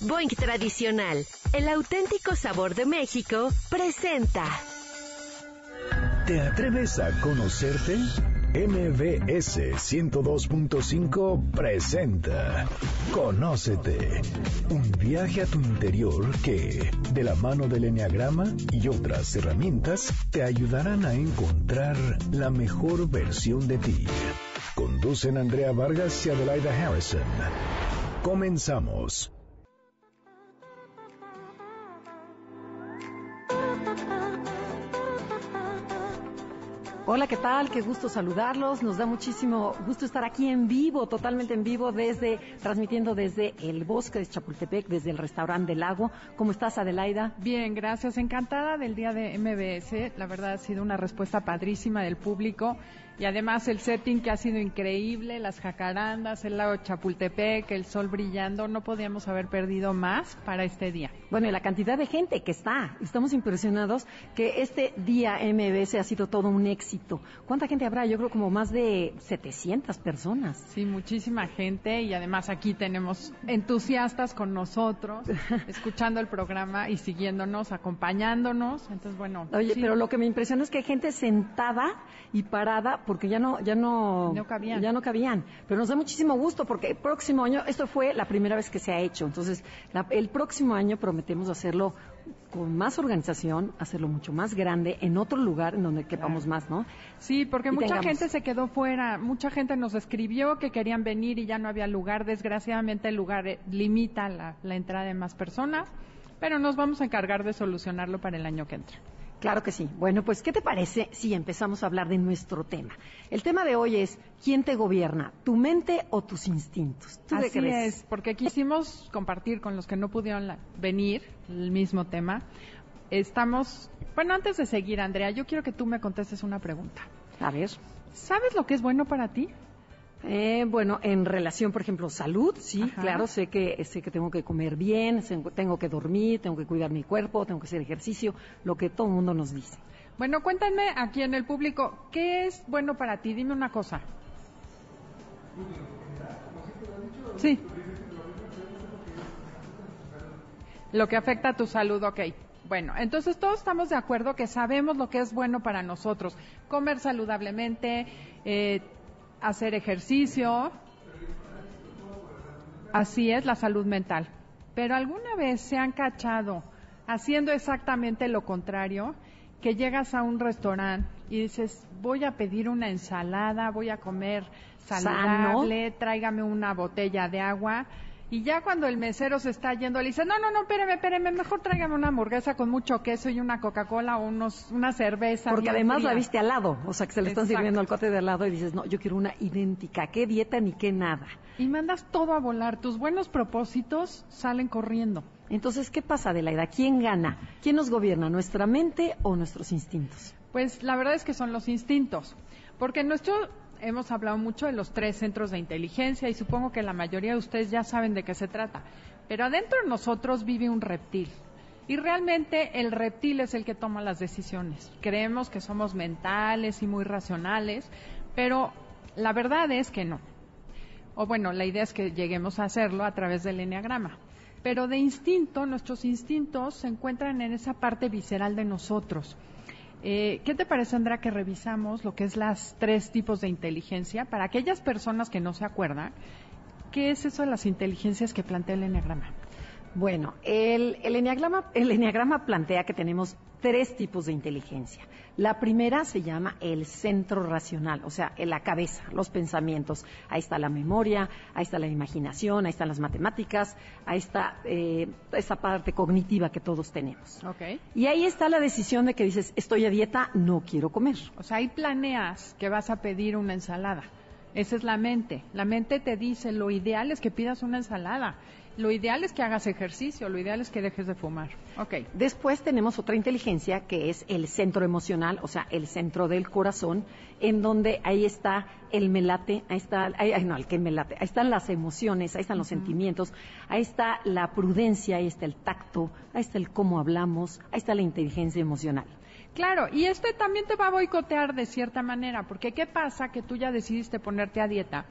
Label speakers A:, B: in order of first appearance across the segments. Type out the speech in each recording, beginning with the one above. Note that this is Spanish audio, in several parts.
A: Boing Tradicional, el auténtico sabor de México, presenta.
B: ¿Te atreves a conocerte? MBS 102.5 presenta Conócete, un viaje a tu interior que, de la mano del Enneagrama y otras herramientas, te ayudarán a encontrar la mejor versión de ti. Conducen Andrea Vargas y Adelaida Harrison. Comenzamos.
C: Hola, ¿qué tal? Qué gusto saludarlos. Nos da muchísimo gusto estar aquí en vivo, totalmente en vivo, desde transmitiendo desde el bosque de Chapultepec, desde el restaurante del lago. ¿Cómo estás, Adelaida?
D: Bien, gracias. Encantada del día de MBS. La verdad ha sido una respuesta padrísima del público y además el setting que ha sido increíble, las jacarandas, el lago Chapultepec, el sol brillando, no podíamos haber perdido más para este día.
C: Bueno, y la cantidad de gente que está, estamos impresionados que este día MBS ha sido todo un éxito. ¿Cuánta gente habrá? Yo creo como más de 700 personas.
D: Sí, muchísima gente y además aquí tenemos entusiastas con nosotros, escuchando el programa y siguiéndonos, acompañándonos. Entonces, bueno.
C: Oye, pero lo que me impresiona es que hay gente sentada y parada porque ya no, ya no,
D: cabían.
C: ya no cabían. Pero nos da muchísimo gusto porque el próximo año, esto fue la primera vez que se ha hecho. Entonces, el próximo año prometemos hacerlo con más organización, hacerlo mucho más grande, en otro lugar en donde quepamos más, ¿no?
D: Sí, porque mucha gente se quedó fuera, mucha gente nos escribió que querían venir y ya no había lugar. Desgraciadamente el lugar eh, limita la, la entrada de más personas, pero nos vamos a encargar de solucionarlo para el año que entra.
C: Claro que sí. Bueno, pues, ¿qué te parece si empezamos a hablar de nuestro tema? El tema de hoy es, ¿quién te gobierna? ¿Tu mente o tus instintos?
D: ¿Tú Así es, porque quisimos compartir con los que no pudieron venir el mismo tema. Estamos, bueno, antes de seguir, Andrea, yo quiero que tú me contestes una pregunta.
C: A ver.
D: ¿Sabes lo que es bueno para ti?
C: Eh, bueno, en relación, por ejemplo, salud, sí, claro, sé que sé que tengo que comer bien, tengo que dormir, tengo que cuidar mi cuerpo, tengo que hacer ejercicio, lo que todo el mundo nos dice.
D: Bueno, cuéntame aquí en el público, ¿qué es bueno para ti? Dime una cosa. Sí. Lo que afecta a tu salud, ok. Bueno, entonces todos estamos de acuerdo que sabemos lo que es bueno para nosotros. Comer saludablemente, eh, hacer ejercicio. Así es la salud mental. Pero alguna vez se han cachado haciendo exactamente lo contrario, que llegas a un restaurante y dices, voy a pedir una ensalada, voy a comer saludable, tráigame una botella de agua y ya cuando el mesero se está yendo, le dice, no, no, no, espéreme, espéreme, mejor tráigame una hamburguesa con mucho queso y una Coca-Cola o unos, una cerveza.
C: Porque además la viste al lado, o sea, que se le están sirviendo el cote de al lado y dices, no, yo quiero una idéntica, qué dieta ni qué nada.
D: Y mandas todo a volar, tus buenos propósitos salen corriendo.
C: Entonces, ¿qué pasa, de la edad? ¿Quién gana? ¿Quién nos gobierna, nuestra mente o nuestros instintos?
D: Pues la verdad es que son los instintos, porque nuestro hemos hablado mucho de los tres centros de inteligencia y supongo que la mayoría de ustedes ya saben de qué se trata. Pero adentro de nosotros vive un reptil. Y realmente el reptil es el que toma las decisiones. Creemos que somos mentales y muy racionales, pero la verdad es que no. O bueno, la idea es que lleguemos a hacerlo a través del enneagrama. Pero de instinto, nuestros instintos se encuentran en esa parte visceral de nosotros eh, ¿Qué te parece, Andrea, que revisamos lo que es las tres tipos de inteligencia para aquellas personas que no se acuerdan? ¿Qué es eso de las inteligencias que plantea el Enneagrama?
C: Bueno, el, el, el enneagrama plantea que tenemos tres tipos de inteligencia. La primera se llama el centro racional, o sea, en la cabeza, los pensamientos. Ahí está la memoria, ahí está la imaginación, ahí están las matemáticas, ahí está eh, esa parte cognitiva que todos tenemos.
D: Okay.
C: Y ahí está la decisión de que dices, estoy a dieta, no quiero comer.
D: O sea, ahí planeas que vas a pedir una ensalada. Esa es la mente. La mente te dice, lo ideal es que pidas una ensalada. Lo ideal es que hagas ejercicio, lo ideal es que dejes de fumar.
C: Ok. Después tenemos otra inteligencia que es el centro emocional, o sea, el centro del corazón, en donde ahí está el melate, ahí está, ahí, no, el que melate, ahí están las emociones, ahí están los sentimientos, ahí está la prudencia, ahí está el tacto, ahí está el cómo hablamos, ahí está la inteligencia emocional.
D: Claro, y este también te va a boicotear de cierta manera, porque ¿qué pasa que tú ya decidiste ponerte a dieta?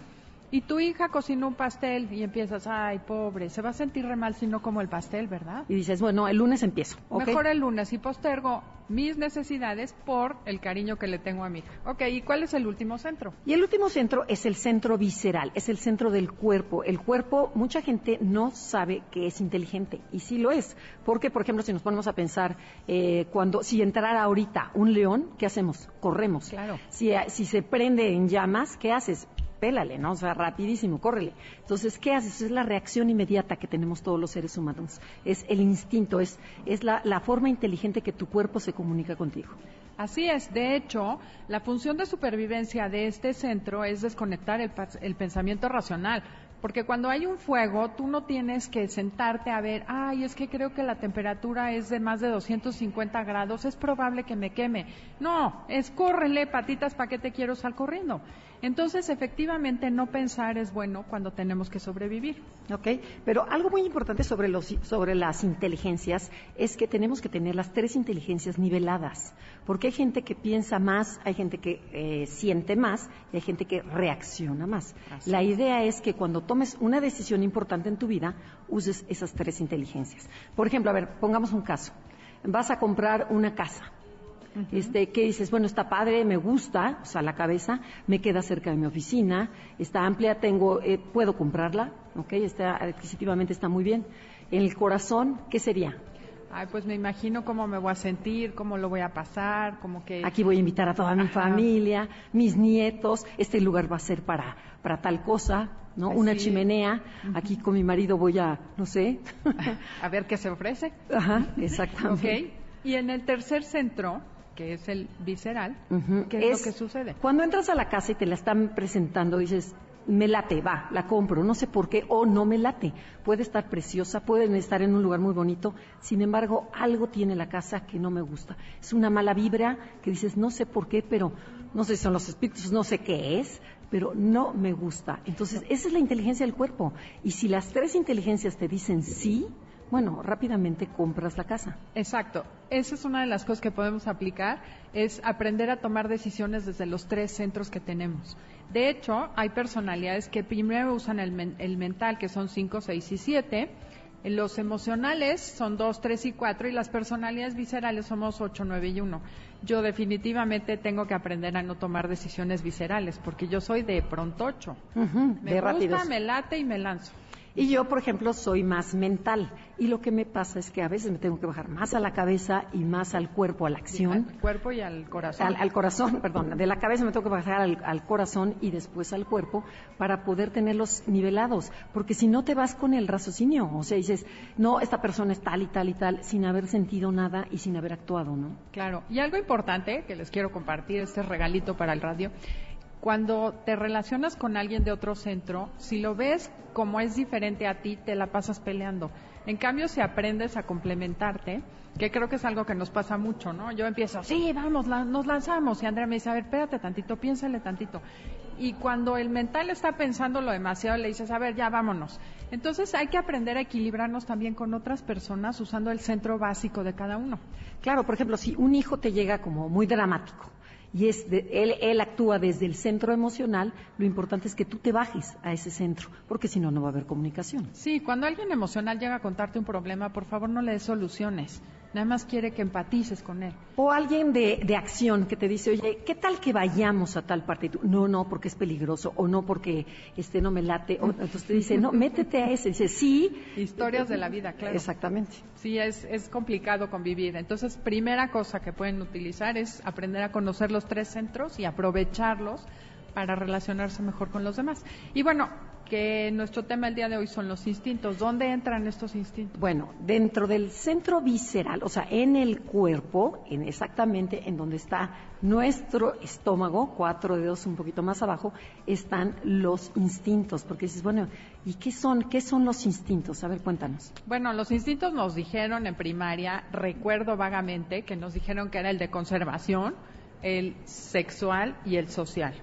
D: Y tu hija cocinó un pastel y empiezas, ay, pobre, se va a sentir re mal si no como el pastel, ¿verdad?
C: Y dices, bueno, el lunes empiezo.
D: Mejor el lunes y postergo mis necesidades por el cariño que le tengo a mi hija. Ok, ¿y cuál es el último centro?
C: Y el último centro es el centro visceral, es el centro del cuerpo. El cuerpo, mucha gente no sabe que es inteligente, y sí lo es. Porque, por ejemplo, si nos ponemos a pensar, eh, cuando, si entrara ahorita un león, ¿qué hacemos? Corremos.
D: Claro.
C: Si, si se prende en llamas, ¿qué haces? Pélale, ¿no? O sea, rapidísimo, córrele. Entonces, ¿qué haces? Es la reacción inmediata que tenemos todos los seres humanos. Es el instinto, es, es la, la forma inteligente que tu cuerpo se comunica contigo.
D: Así es, de hecho, la función de supervivencia de este centro es desconectar el, el pensamiento racional. Porque cuando hay un fuego, tú no tienes que sentarte a ver, ay, es que creo que la temperatura es de más de 250 grados, es probable que me queme. No, es córrele, patitas, ¿para qué te quiero sal corriendo? Entonces, efectivamente, no pensar es bueno cuando tenemos que sobrevivir.
C: ¿Ok? Pero algo muy importante sobre, los, sobre las inteligencias es que tenemos que tener las tres inteligencias niveladas. Porque hay gente que piensa más, hay gente que eh, siente más y hay gente que reacciona más.
D: Así
C: La idea es que cuando tomes una decisión importante en tu vida, uses esas tres inteligencias. Por ejemplo, a ver, pongamos un caso. Vas a comprar una casa. Este, que dices, bueno, está padre, me gusta, o sea, la cabeza, me queda cerca de mi oficina, está amplia, tengo, eh, puedo comprarla, ok, está, adquisitivamente está muy bien. En el corazón, ¿qué sería?
D: Ay, pues me imagino cómo me voy a sentir, cómo lo voy a pasar, como que...
C: Aquí voy a invitar a toda mi
D: Ajá.
C: familia, mis nietos, este lugar va a ser para, para tal cosa, ¿no?
D: Pues
C: Una
D: sí.
C: chimenea, aquí con mi marido voy a, no sé.
D: A ver qué se ofrece.
C: Ajá,
D: ¿Ok?
C: exactamente.
D: Y en el tercer centro, que es el visceral. ¿qué es, lo que sucede?
C: Cuando entras a la casa y te la están presentando, dices, me late, va, la compro, no sé por qué, o no me late. Puede estar preciosa, pueden estar en un lugar muy bonito, sin embargo, algo tiene la casa que no me gusta. Es una mala vibra que dices, no sé por qué, pero no sé si son los espíritus, no sé qué es, pero no me gusta. Entonces, esa es la inteligencia del cuerpo. Y si las tres inteligencias te dicen sí, bueno, rápidamente compras la casa.
D: Exacto. Esa es una de las cosas que podemos aplicar, es aprender a tomar decisiones desde los tres centros que tenemos. De hecho, hay personalidades que primero usan el, men- el mental, que son 5, 6 y 7. Los emocionales son 2, 3 y 4 y las personalidades viscerales somos 8, 9 y 1. Yo definitivamente tengo que aprender a no tomar decisiones viscerales porque yo soy de pronto 8.
C: Ujú,
D: Me
C: de
D: gusta,
C: rápidos.
D: me late y me lanzo.
C: Y yo, por ejemplo, soy más mental. Y lo que me pasa es que a veces me tengo que bajar más a la cabeza y más al cuerpo, a la acción.
D: Al cuerpo y al corazón.
C: Al, al corazón, perdón, de la cabeza me tengo que bajar al, al corazón y después al cuerpo para poder tenerlos nivelados, porque si no te vas con el raciocinio, o sea, dices, no, esta persona es tal y tal y tal, sin haber sentido nada y sin haber actuado, ¿no?
D: Claro. Y algo importante que les quiero compartir, este regalito para el radio. Cuando te relacionas con alguien de otro centro, si lo ves como es diferente a ti, te la pasas peleando. En cambio, si aprendes a complementarte, que creo que es algo que nos pasa mucho, ¿no? Yo empiezo, sí, vamos, nos lanzamos. Y Andrea me dice, a ver, espérate tantito, piénsale tantito. Y cuando el mental está pensándolo demasiado, le dices, a ver, ya vámonos. Entonces hay que aprender a equilibrarnos también con otras personas usando el centro básico de cada uno.
C: Claro, por ejemplo, si un hijo te llega como muy dramático y es de- él, él actúa desde el centro emocional, lo importante es que tú te bajes a ese centro, porque si no, no va a haber comunicación.
D: Sí, cuando alguien emocional llega a contarte un problema, por favor no le des soluciones. Nada más quiere que empatices con él.
C: O alguien de, de acción que te dice, oye, ¿qué tal que vayamos a tal parte? Y tú, no, no, porque es peligroso, o no, porque este no me late. O, entonces te dice, no, métete a ese. dice, sí.
D: Historias de la vida, claro.
C: Exactamente.
D: Sí, es, es complicado convivir. Entonces, primera cosa que pueden utilizar es aprender a conocer los tres centros y aprovecharlos para relacionarse mejor con los demás. Y bueno, que nuestro tema el día de hoy son los instintos. ¿Dónde entran estos instintos?
C: Bueno, dentro del centro visceral, o sea, en el cuerpo, en exactamente en donde está nuestro estómago, cuatro dedos un poquito más abajo, están los instintos. Porque dices, bueno, ¿y qué son, qué son los instintos? A ver, cuéntanos.
D: Bueno, los instintos nos dijeron en primaria, recuerdo vagamente, que nos dijeron que era el de conservación, el sexual y el social.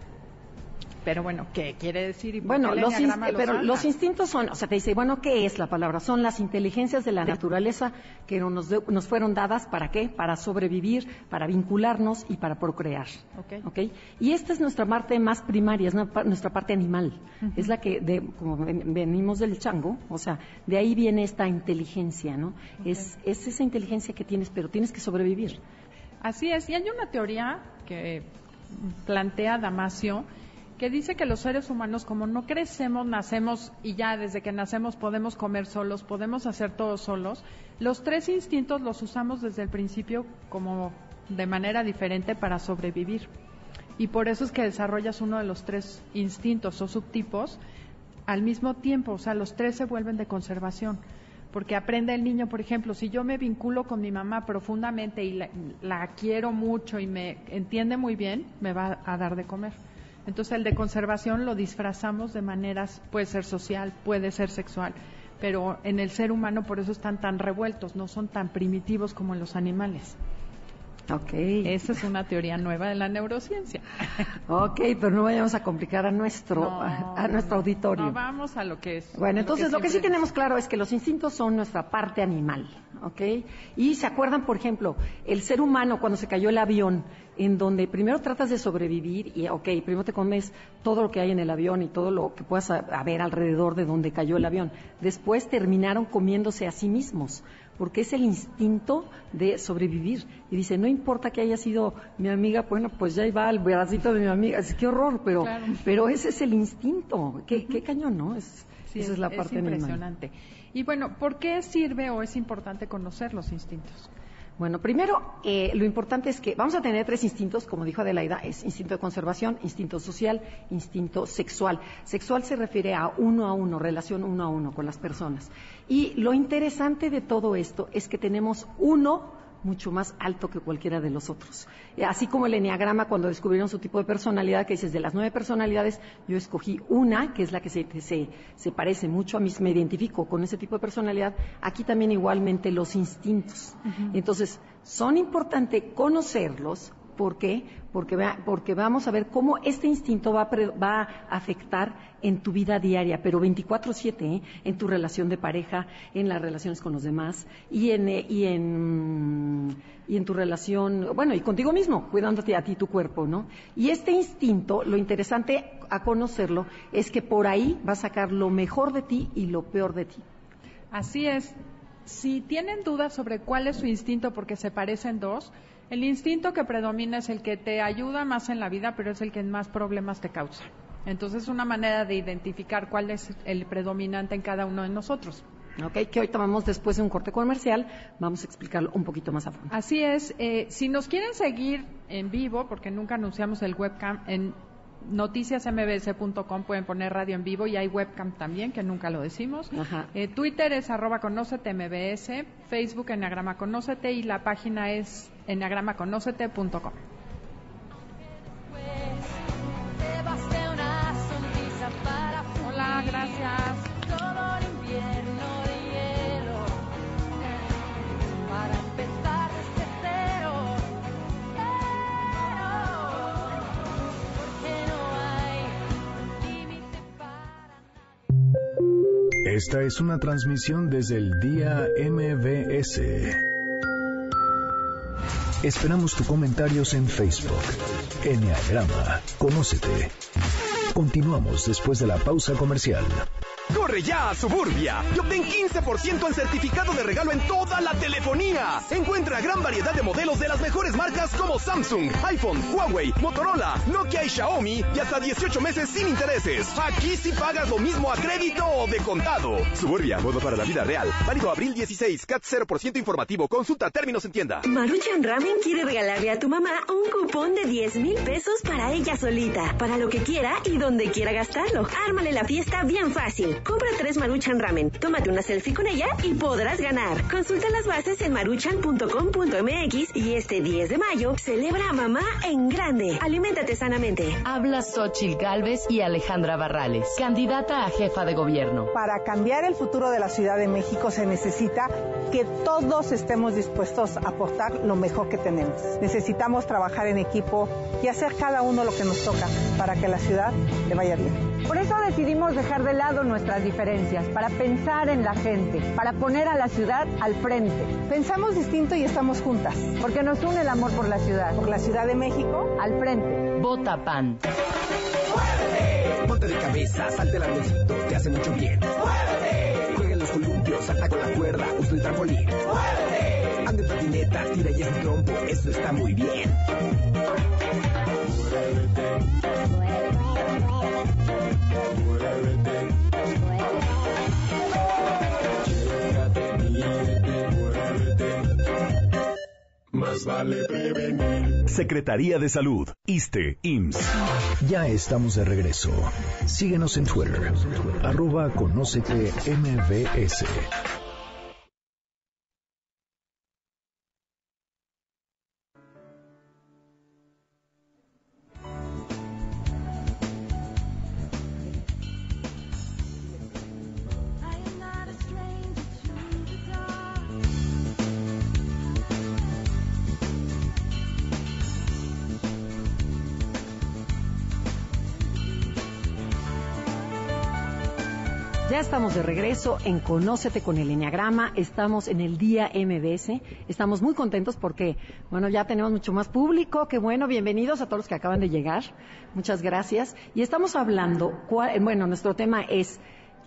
D: Pero bueno, ¿qué quiere decir? ¿Y por
C: Bueno, los, pero los instintos son, o sea, te dice, bueno, ¿qué es la palabra? Son las inteligencias de la naturaleza que nos, de- nos fueron dadas para qué? Para sobrevivir, para vincularnos y para procrear.
D: Ok.
C: ¿ok? Y esta es nuestra parte más primaria, es nuestra parte animal. Es la que, de, como ven- venimos del chango, o sea, de ahí viene esta inteligencia, ¿no? Es, es esa inteligencia que tienes, pero tienes que sobrevivir.
D: Así es, y hay una teoría que plantea Damasio que dice que los seres humanos, como no crecemos, nacemos y ya desde que nacemos podemos comer solos, podemos hacer todo solos, los tres instintos los usamos desde el principio como de manera diferente para sobrevivir. Y por eso es que desarrollas uno de los tres instintos o subtipos al mismo tiempo, o sea, los tres se vuelven de conservación. Porque aprende el niño, por ejemplo, si yo me vinculo con mi mamá profundamente y la, la quiero mucho y me entiende muy bien, me va a dar de comer. Entonces el de conservación lo disfrazamos de maneras, puede ser social, puede ser sexual, pero en el ser humano por eso están tan revueltos, no son tan primitivos como en los animales.
C: Ok.
D: Esa es una teoría nueva de la neurociencia.
C: Ok, pero no vayamos a complicar a nuestro,
D: No,
C: a, a nuestro auditorio.
D: No, vamos a lo que es.
C: Bueno, entonces lo que sí tenemos claro es que los instintos son nuestra parte animal, ¿ok? Y se acuerdan, por ejemplo, el ser humano cuando se cayó el avión, en donde primero tratas de sobrevivir y, ok, primero te comes todo lo que hay en el avión y todo lo que puedas haber alrededor de donde cayó el avión. Después terminaron comiéndose a sí mismos, porque es el instinto de sobrevivir. Y dice, no importa que haya sido mi amiga, bueno, pues ya ahí va el bracito de mi amiga. Es que horror, pero,
D: Claro.
C: pero ese es el instinto. Qué, qué cañón, ¿no? Es,
D: Sí,
C: esa es la parte animal.
D: impresionante. Y bueno, ¿por qué sirve o es importante conocer los instintos?
C: Bueno, primero, eh, lo importante es que vamos a tener tres instintos, como dijo Adelaida, es instinto de conservación, instinto social, instinto sexual. Sexual se refiere a uno a uno, relación uno a uno con las personas. Y lo interesante de todo esto es que tenemos uno mucho más alto que cualquiera de los otros. Así como el enneagrama, cuando descubrieron su tipo de personalidad, que dices, de las nueve personalidades, yo escogí una, que es la que se, se, se parece mucho a mí, me identifico con ese tipo de personalidad. Aquí también igualmente los instintos. Entonces, son importantes conocerlos. ¿Por qué? Porque, va- porque vamos a ver cómo este instinto va a, va a afectar en tu vida diaria, pero 24/7, ¿eh? en tu relación de pareja, en las relaciones con los demás eh, y en, y en tu relación, bueno, y contigo mismo, cuidándote a ti tu cuerpo, ¿no? Y este instinto, lo interesante a conocerlo es que por ahí va a sacar lo mejor de ti y lo peor de ti.
D: Así es. Si tienen dudas sobre cuál es su instinto porque se parecen dos, el instinto que predomina es el que te ayuda más en la vida, pero es el que más problemas te causa. Entonces es una manera de identificar cuál es el predominante en cada uno de nosotros.
C: ¿Ok? Que hoy tomamos después de un corte comercial, vamos a explicarlo un poquito más a fondo.
D: Así es. eh, si nos quieren seguir en vivo, porque nunca anunciamos el webcam, en noticiasmbs.com pueden poner radio en vivo y hay webcam también, que nunca lo decimos.
C: Ajá.
D: Eh, Twitter es arroba conócete mbs, Facebook enagrama conócete y la página es enagramaconócete.com.
E: Te basté una sonrisa para
D: Hola, gracias.
E: todo el invierno de hielo para empezar desde cero. Pero, porque no hay límite para nadie.
B: Esta es una transmisión desde el día MBS. Esperamos tus comentarios en Facebook. Enneagrama, conócete. Continuamos después de la pausa comercial.
F: Corre ya a Suburbia y obtén 15% en certificado de regalo en toda la telefonía. Encuentra gran variedad de modelos de las mejores marcas como Samsung, iPhone, Huawei, Motorola, Nokia y Xiaomi y hasta 18 meses sin intereses. Aquí sí pagas lo mismo a crédito o de contado. Suburbia, modo para la vida real. Válido abril 16, CAT 0% informativo. Consulta términos en tienda.
A: Maruchan Ramen quiere regalarle a tu mamá un cupón de 10 mil pesos para ella solita, para lo que quiera y donde quiera gastarlo. Ármale la fiesta bien fácil. Compra tres Maruchan Ramen, tómate una selfie con ella y podrás ganar. Consulta las bases en maruchan.com.mx y este 10 de mayo celebra a mamá en grande. Aliméntate sanamente.
G: Habla Xochil Gálvez y Alejandra Barrales, candidata a jefa de gobierno.
H: Para cambiar el futuro de la Ciudad de México se necesita que todos estemos dispuestos a aportar lo mejor que tenemos. Necesitamos trabajar en equipo y hacer cada uno lo que nos toca para que la ciudad le vaya bien.
I: Por eso decidimos dejar de lado nuestras diferencias, para pensar en la gente, para poner a la ciudad al frente.
H: Pensamos distinto y estamos juntas.
I: Porque nos une el amor por la ciudad.
H: Por la Ciudad de México,
I: al frente.
G: Vota PAN.
F: Ponte de cabeza, salte el avioncito, te hace mucho bien. Juega en los columpios, salta con la cuerda, usa el trampolín. Anda en patineta, tira y es trompo, eso está muy bien.
B: Más vale prevenir. Secretaría de Salud, ISTE, IMSS. Ya estamos de regreso. Síguenos en Twitter, arroba conócete MBS.
C: Ya estamos de regreso en Conócete con el Enneagrama. Estamos en el día MBS. Estamos muy contentos porque, bueno, ya tenemos mucho más público. Qué bueno, bienvenidos a todos los que acaban de llegar. Muchas gracias. Y estamos hablando, cuál- bueno, nuestro tema es,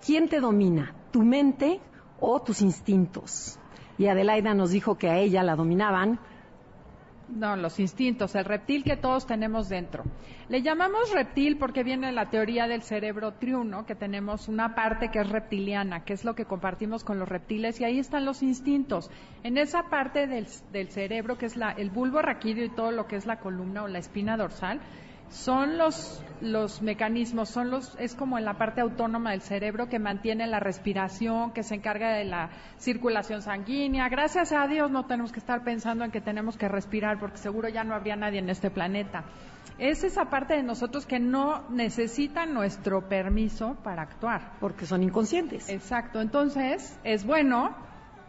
C: ¿quién te domina? ¿Tu mente o tus instintos? Y Adelaida nos dijo que a ella la dominaban
D: No, los instintos, el reptil que todos tenemos dentro. Le llamamos reptil porque viene la teoría del cerebro triuno, que tenemos una parte que es reptiliana, que es lo que compartimos con los reptiles, y ahí están los instintos. En esa parte del, cerebro, que es la, el bulbo raquídeo y todo lo que es la columna o la espina dorsal, son los, los mecanismos, son los, es como en la parte autónoma del cerebro que mantiene la respiración, que se encarga de la circulación sanguínea. Gracias a Dios no tenemos que estar pensando en que tenemos que respirar porque seguro ya no habría nadie en este planeta. Es esa parte de nosotros que no necesita nuestro permiso para actuar.
C: porque son inconscientes.
D: Exacto, entonces es bueno,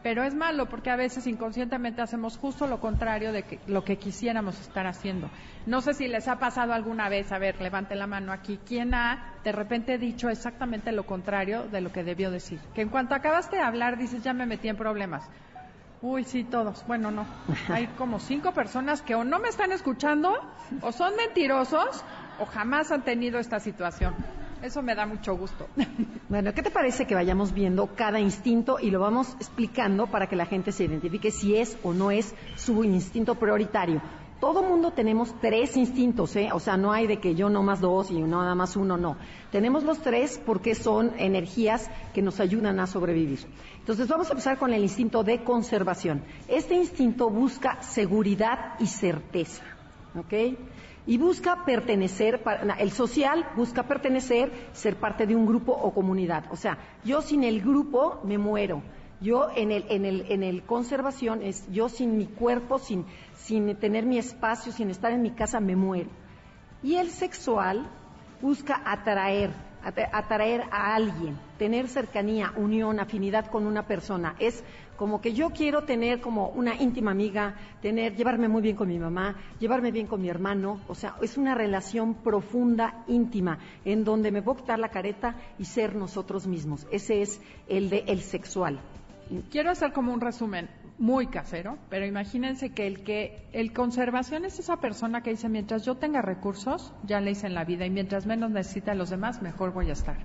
D: pero es malo porque a veces inconscientemente hacemos justo lo contrario de lo que quisiéramos estar haciendo. No sé si les ha pasado alguna vez, a ver, levante la mano aquí, ¿quién ha de repente dicho exactamente lo contrario de lo que debió decir? Que en cuanto acabaste de hablar dices, ya me metí en problemas. Uy, sí, todos. Bueno, no. Hay como cinco personas que o no me están escuchando, o son mentirosos, o jamás han tenido esta situación. Eso me da mucho gusto.
C: Bueno, ¿qué te parece que vayamos viendo cada instinto y lo vamos explicando para que la gente se identifique si es o no es su instinto prioritario? Todo mundo tenemos tres instintos, ¿eh? O sea, no hay de que yo no más dos y no nada más uno, no. Tenemos los tres porque son energías que nos ayudan a sobrevivir. Entonces vamos a empezar con el instinto de conservación. Este instinto busca seguridad y certeza, ¿ok? Y busca pertenecer, el social busca pertenecer, ser parte de un grupo o comunidad. O sea, yo sin el grupo me muero. Yo en el, en el, en el conservación es yo sin mi cuerpo, sin, sin tener mi espacio, sin estar en mi casa, me muero. Y el sexual busca atraer, atra- atraer a alguien, tener cercanía, unión, afinidad con una persona. Es como que yo quiero tener como una íntima amiga, tener, llevarme muy bien con mi mamá, llevarme bien con mi hermano. O sea, es una relación profunda, íntima, en donde me puedo quitar la careta y ser nosotros mismos. Ese es el de el sexual.
D: Quiero hacer como un resumen muy casero, pero imagínense que el que el conservación es esa persona que dice mientras yo tenga recursos, ya le hice en la vida y mientras menos necesite a los demás, mejor voy a estar.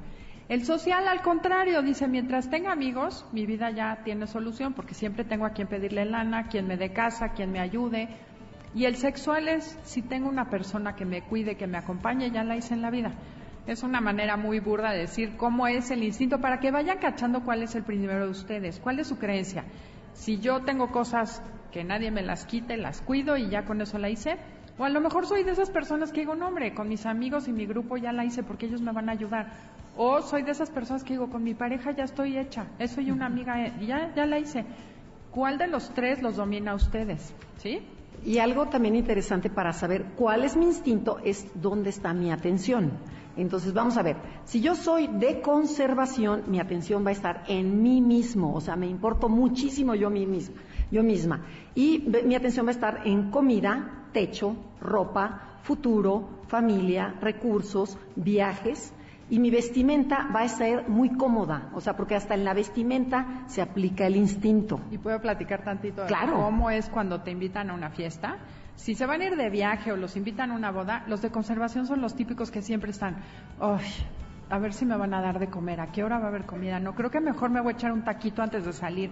D: El social, al contrario, dice, mientras tenga amigos, mi vida ya tiene solución, porque siempre tengo a quien pedirle lana, quien me dé casa, quien me ayude. Y el sexual es, si tengo una persona que me cuide, que me acompañe, ya la hice en la vida. Es una manera muy burda de decir cómo es el instinto, para que vayan cachando cuál es el primero de ustedes, cuál es su creencia. Si yo tengo cosas que nadie me las quite, las cuido y ya con eso la hice. O a lo mejor soy de esas personas que digo, no hombre, con mis amigos y mi grupo ya la hice porque ellos me van a ayudar. O soy de esas personas que digo, con mi pareja ya estoy hecha, eso y una amiga, eh, ya, ya la hice. ¿Cuál de los tres los domina a ustedes? ¿Sí?
C: Y algo también interesante para saber cuál es mi instinto es dónde está mi atención. Entonces vamos a ver, si yo soy de conservación, mi atención va a estar en mí mismo, o sea, me importo muchísimo yo mí misma, yo misma. Y mi atención va a estar en comida, techo, ropa, futuro, familia, recursos, viajes. Y mi vestimenta va a ser muy cómoda, o sea, porque hasta en la vestimenta se aplica el instinto.
D: Y puedo platicar tantito de
C: Claro.
D: cómo es cuando te invitan a una fiesta. Si se van a ir de viaje o los invitan a una boda, los de conservación son los típicos que siempre están, "Ay, a ver si me van a dar de comer, a qué hora va a haber comida. No, creo que mejor me voy a echar un taquito antes de salir.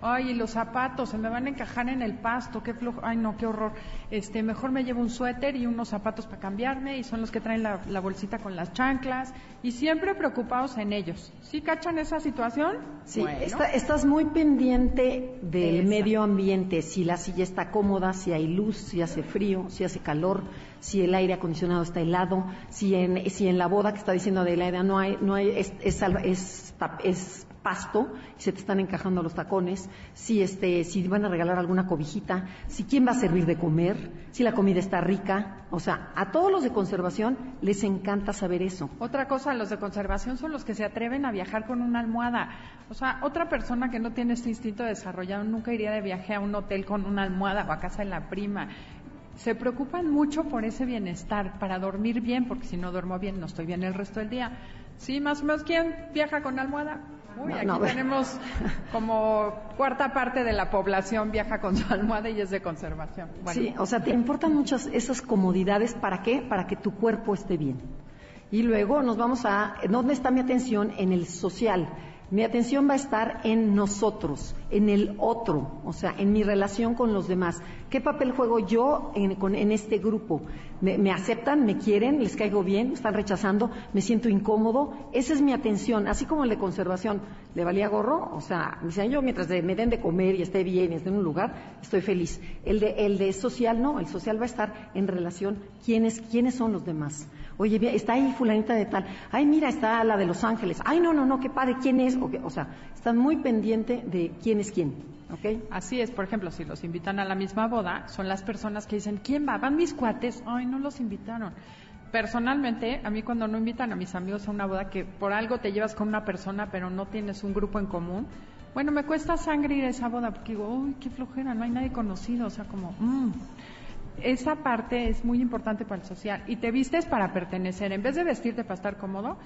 D: Ay, y los zapatos, se me van a encajar en el pasto, qué flojo, ay no, qué horror. Este, mejor me llevo un suéter y unos zapatos para cambiarme y son los que traen la, la bolsita con las chanclas y siempre preocupados en ellos. ¿Sí cachan esa situación?
C: Sí,
D: Bueno.
C: está- estás muy pendiente del
D: Esa.
C: medio ambiente, si la silla está cómoda, si hay luz, si hace frío, si hace calor, si el aire acondicionado está helado, si en, si en la boda que está diciendo Adelaida no hay, no hay, es, es, es es pasto y se te están encajando los tacones, si este, si van a regalar alguna cobijita, si quién va a servir de comer, si la comida está rica, o sea, a todos los de conservación les encanta saber eso.
D: Otra cosa, los de conservación son los que se atreven a viajar con una almohada. O sea, otra persona que no tiene este instinto desarrollado nunca iría de viaje a un hotel con una almohada o a casa de la prima. Se preocupan mucho por ese bienestar, para dormir bien, porque si no duermo bien, no estoy bien el resto del día. Sí, más o menos, ¿quién viaja con almohada? Uy,
C: No,
D: aquí
C: no.
D: tenemos como cuarta parte de la población viaja con su almohada y es de conservación. Bueno,
C: Sí, o sea, te importan muchas esas comodidades. ¿Para qué? Para que tu cuerpo esté bien. Y luego nos vamos a... ¿Dónde está mi atención? En el social. Mi atención va a estar en nosotros, en el otro, o sea, en mi relación con los demás. ¿Qué papel juego yo en, con- en este grupo? ¿Me, aceptan? ¿Me quieren? ¿Les caigo bien? ¿Me están rechazando? ¿Me siento incómodo? Esa es mi atención, así como el de conservación. ¿Le valía gorro? O sea, me decían yo, mientras me den de comer y esté bien y esté en un lugar, estoy feliz. El de, el de social no, el social va a estar en relación quiénes, quiénes son los demás. Oye, está ahí fulanita de tal. Ay, mira, está la de Los Ángeles. Ay, no, no, no, qué padre, ¿quién es? O, o sea, están muy pendiente de quién es quién, ¿ok?
D: Así es, por ejemplo, si los invitan a la misma boda, son las personas que dicen, ¿quién va? ¿Van mis cuates? Ay, no los invitaron. Personalmente, a mí cuando no invitan a mis amigos a una boda que por algo te llevas con una persona pero no tienes un grupo en común, bueno, me cuesta sangre ir a esa boda porque digo, uy, qué flojera, no hay nadie conocido, o sea, como, mm. Esa parte es muy importante para el social y te vistes para pertenecer. En vez de vestirte para estar cómodo,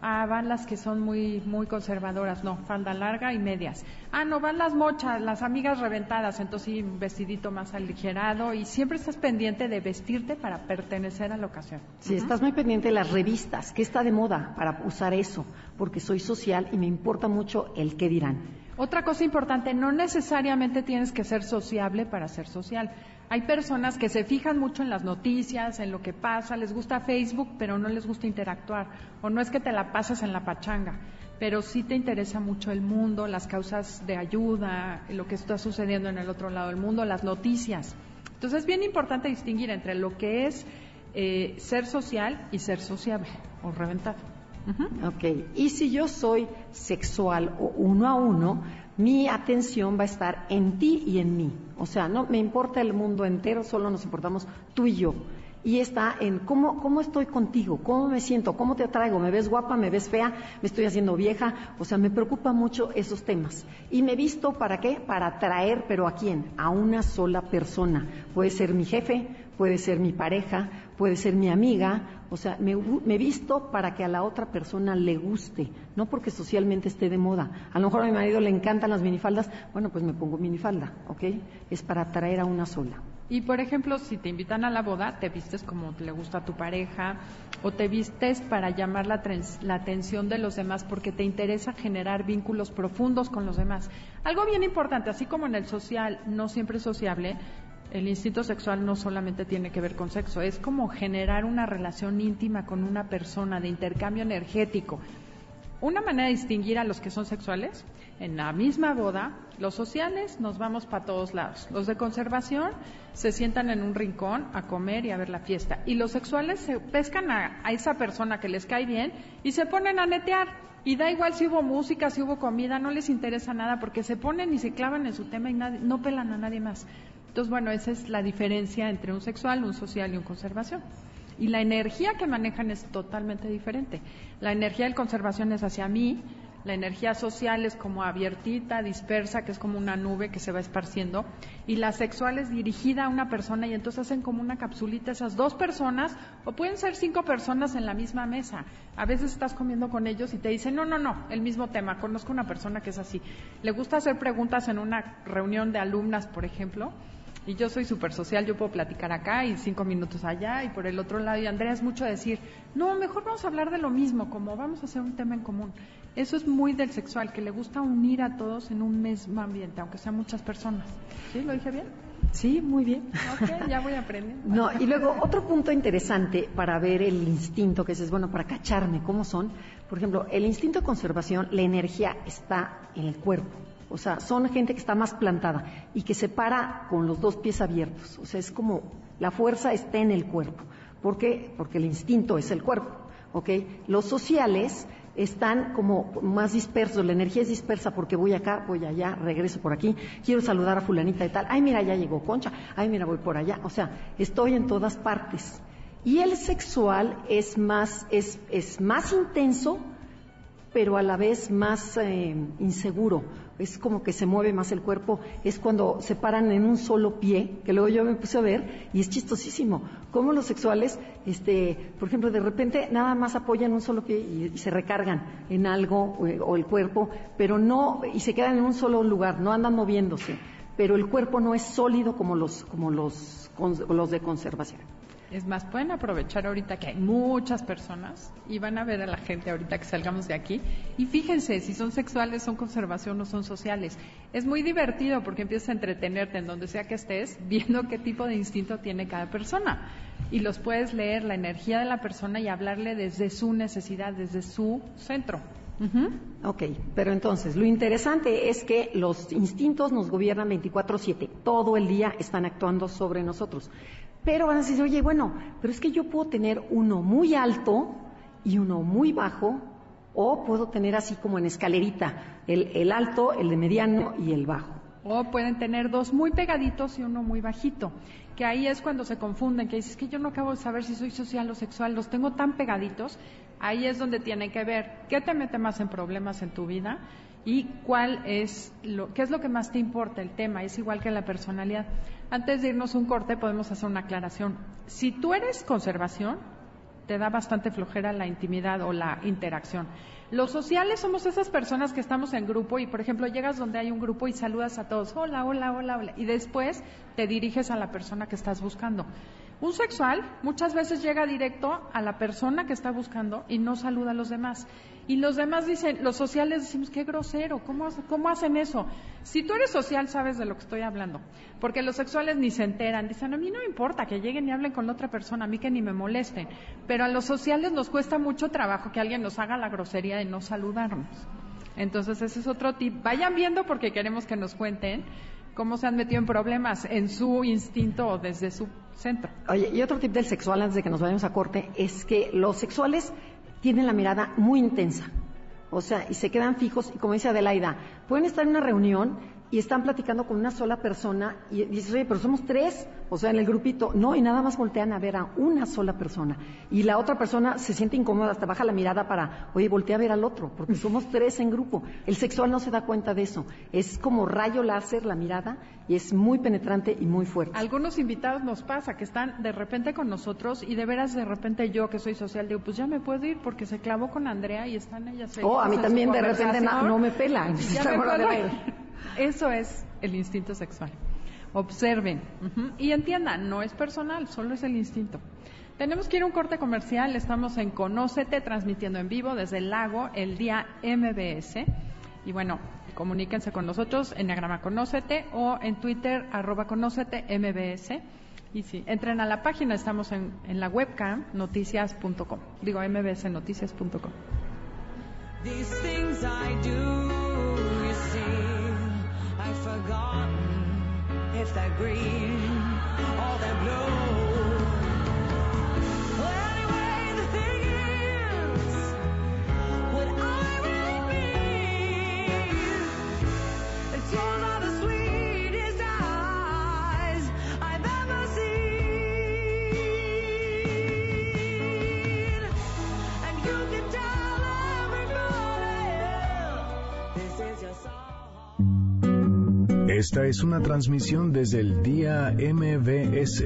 D: ah, van las que son muy muy conservadoras, no, falda larga y medias. Ah, no, van las mochas, las amigas reventadas, entonces sí, un vestidito más aligerado y siempre estás pendiente de vestirte para pertenecer a la ocasión.
C: Si estás muy pendiente de las revistas, que está de moda para usar eso, porque soy social y me importa mucho el qué dirán.
D: Otra cosa importante, no necesariamente tienes que ser sociable para ser social. Hay personas que se fijan mucho en las noticias, en lo que pasa, les gusta Facebook, pero no les gusta interactuar. O no es que te la pases en la pachanga, pero sí te interesa mucho el mundo, las causas de ayuda, lo que está sucediendo en el otro lado del mundo, las noticias. Entonces es bien importante distinguir entre lo que es eh, ser social y ser sociable o reventar. Ujú.
C: Ok, y si yo soy sexual o uno a uno, mi atención va a estar en ti y en mí. O sea, no me importa el mundo entero, solo nos importamos tú y yo. Y está en cómo, cómo estoy contigo, cómo me siento, cómo te atraigo, me ves guapa, me ves fea, me estoy haciendo vieja. O sea, me preocupa mucho esos temas. Y me visto para qué? Para atraer, pero ¿a quién? A una sola persona. Puede ser mi jefe, puede ser mi pareja, puede ser mi amiga, o sea, me, me visto para que a la otra persona le guste, no porque socialmente esté de moda. A lo mejor a mi marido le encantan las minifaldas, bueno, pues me pongo minifalda, ¿ok? Es para atraer a una sola.
D: Y por ejemplo, si te invitan a la boda, te vistes como le gusta a tu pareja o te vistes para llamar la, la atención de los demás porque te interesa generar vínculos profundos con los demás. Algo bien importante, así como en el social no siempre es sociable, el instinto sexual no solamente tiene que ver con sexo, es como generar una relación íntima con una persona de intercambio energético. una manera de distinguir a los que son sexuales, en la misma boda, los sociales nos vamos para todos lados. Los de conservación se sientan en un rincón a comer y a ver la fiesta. Y los sexuales se pescan a, esa persona que les cae bien y se ponen a netear. Y da igual si hubo música, si hubo comida, no les interesa nada porque se ponen y se clavan en su tema y nadie- no pelan a nadie más. Entonces, bueno, esa es la diferencia entre un sexual, un social y un conservación. Y la energía que manejan es totalmente diferente. La energía del conservación es hacia mí, la energía social es como abiertita, dispersa, que es como una nube que se va esparciendo, y la sexual es dirigida a una persona y entonces hacen como una capsulita esas dos personas, o pueden ser cinco personas en la misma mesa. A veces estás comiendo con ellos y te dicen, no, no, no, el mismo tema. Conozco una persona que es así. Le gusta hacer preguntas en una reunión de alumnas, por ejemplo, y yo soy súper social, yo puedo platicar acá y cinco minutos allá y por el otro lado. Y Andrea es mucho decir, no, mejor vamos a hablar de lo mismo, como vamos a hacer un tema en común. Eso es muy del sexual, que le gusta unir a todos en un mismo ambiente, aunque sean muchas personas. ¿Sí? ¿Lo dije bien?
C: Sí, muy bien.
D: Ok, ya voy aprendiendo.
C: No, y luego otro punto interesante para ver el instinto, que es bueno, para cacharme cómo son. Por ejemplo, el instinto de conservación, la energía está en el cuerpo. O sea, son gente que está más plantada y que se para con los dos pies abiertos. O sea, es como la fuerza está en el cuerpo. ¿Por qué? Porque el instinto es el cuerpo. ¿Ok? Los sociales están como más dispersos, la energía es dispersa porque voy acá, voy allá, regreso por aquí, quiero saludar a fulanita y tal, ay mira, ya llegó Concha, ay mira, voy por allá, o sea, estoy en todas partes. Y el sexual es más, es, es más intenso, pero a la vez más eh, inseguro. Es como que se mueve más el cuerpo. Es cuando se paran en un solo pie, que luego yo me puse a ver y es chistosísimo. Como los sexuales, este, por ejemplo, de repente nada más apoyan un solo pie y, se recargan en algo o, o el cuerpo, pero no, y se quedan en un solo lugar, no andan moviéndose. Pero el cuerpo no es sólido como los, como los, los de conservación.
D: Es más, pueden aprovechar ahorita que hay muchas personas y van a ver a la gente ahorita que salgamos de aquí. Y fíjense si son sexuales, son conservación o son sociales. Es muy divertido porque empiezas a entretenerte en donde sea que estés viendo qué tipo de instinto tiene cada persona. Y los puedes leer la energía de la persona y hablarle desde su necesidad, desde su centro. Ujú.
C: Ok, pero entonces, lo interesante es que los instintos nos gobiernan 24/7, todo el día están actuando sobre nosotros. Pero van a decir, oye, bueno, pero es que yo puedo tener uno muy alto y uno muy bajo, o puedo tener así como en escalerita, el, el alto, el de mediano y el bajo.
D: O pueden tener dos muy pegaditos y uno muy bajito, que ahí es cuando se confunden, que dices que yo no acabo de saber si soy social o sexual, los tengo tan pegaditos, ahí es donde tienen que ver qué te mete más en problemas en tu vida y cuál es lo, qué es lo que más te importa el tema, es igual que la personalidad. Antes de irnos un corte podemos hacer una aclaración. Si tú eres conservación, te da bastante flojera la intimidad o la interacción. Los sociales somos esas personas que estamos en grupo y, por ejemplo, llegas donde hay un grupo y saludas a todos, hola, hola, hola, hola, y después te diriges a la persona que estás buscando. Un sexual muchas veces llega directo a la persona que está buscando y no saluda a los demás. Y los demás dicen, los sociales decimos, qué grosero, ¿cómo, cómo hacen eso? Si tú eres social, sabes de lo que estoy hablando. Porque los sexuales ni se enteran, dicen, a mí no me importa que lleguen y hablen con otra persona, a mí que ni me molesten. Pero a los sociales nos cuesta mucho trabajo que alguien nos haga la grosería de no saludarnos. Entonces, ese es otro tip. Vayan viendo porque queremos que nos cuenten cómo se han metido en problemas en su instinto o desde su centro.
C: Oye, y otro tip del sexual antes de que nos vayamos a corte es que los sexuales tienen la mirada muy intensa. O sea, y se quedan fijos, y como dice Adelaida, pueden estar en una reunión y están platicando con una sola persona y dices, oye, pero somos tres, o sea, en el grupito. No, y nada más voltean a ver a una sola persona. Y la otra persona se siente incómoda, hasta baja la mirada para, oye, voltea a ver al otro, porque somos tres en grupo. El sexual no se da cuenta de eso. Es como rayo láser la mirada y es muy penetrante y muy fuerte.
D: Algunos invitados nos pasa que están de repente con nosotros y de veras de repente yo que soy social digo, pues ya me puedo ir porque se clavó con Andrea y están ellas
C: Oh, a mí también de repente
D: conversación.
C: no me pela.
D: Ya me Eso es el instinto sexual. Observen y entiendan, no es personal, solo es el instinto. Tenemos que ir a un corte comercial, estamos en Conócete, transmitiendo en vivo desde el lago el día MBS. Y bueno, comuníquense con nosotros en Enneagrama Conócete o en Twitter, arroba Conócete MBS. Y sí, entren a la página, estamos en, en la webcam noticias.com, digo mbsnoticias.com.
E: forgotten if they're green or they're blue.
B: Esta es una transmisión desde el día MBS.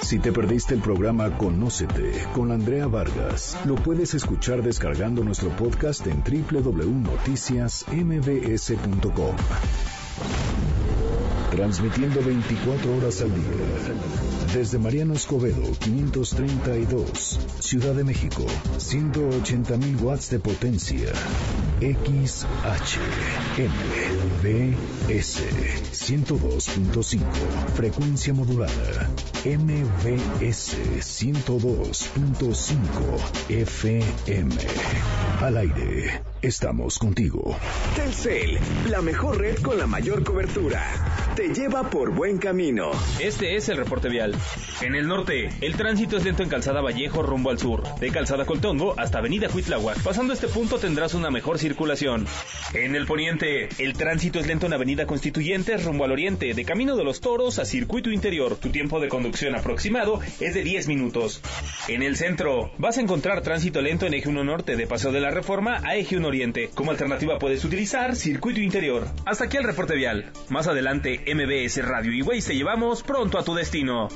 B: Si te perdiste el programa Conócete con Andrea Vargas, lo puedes escuchar descargando nuestro podcast en www.noticiasmbs.com. Transmitiendo 24 horas al día. Desde Mariano Escobedo, 532, Ciudad de México, 180.000 watts de potencia. XHMBS 102.5, frecuencia modulada. MBS 102.5 FM. Al aire, estamos contigo.
F: Telcel, la mejor red con la mayor cobertura. Te lleva por buen camino.
J: Este es el reporte vial. En el norte, el tránsito es lento en Calzada Vallejo rumbo al sur, de Calzada Coltongo hasta Avenida Huitláhuac. Pasando este punto tendrás una mejor circulación. En el poniente, el tránsito es lento en Avenida Constituyentes rumbo al oriente, de Camino de los Toros a Circuito Interior. Tu tiempo de conducción aproximado es de 10 minutos. En el centro, vas a encontrar tránsito lento en Eje 1 Norte, de Paseo de la Reforma a Eje 1 Oriente. Como alternativa puedes utilizar Circuito Interior. Hasta aquí el reporte vial. Más adelante, MBS Radio y Waze te llevamos pronto a tu destino.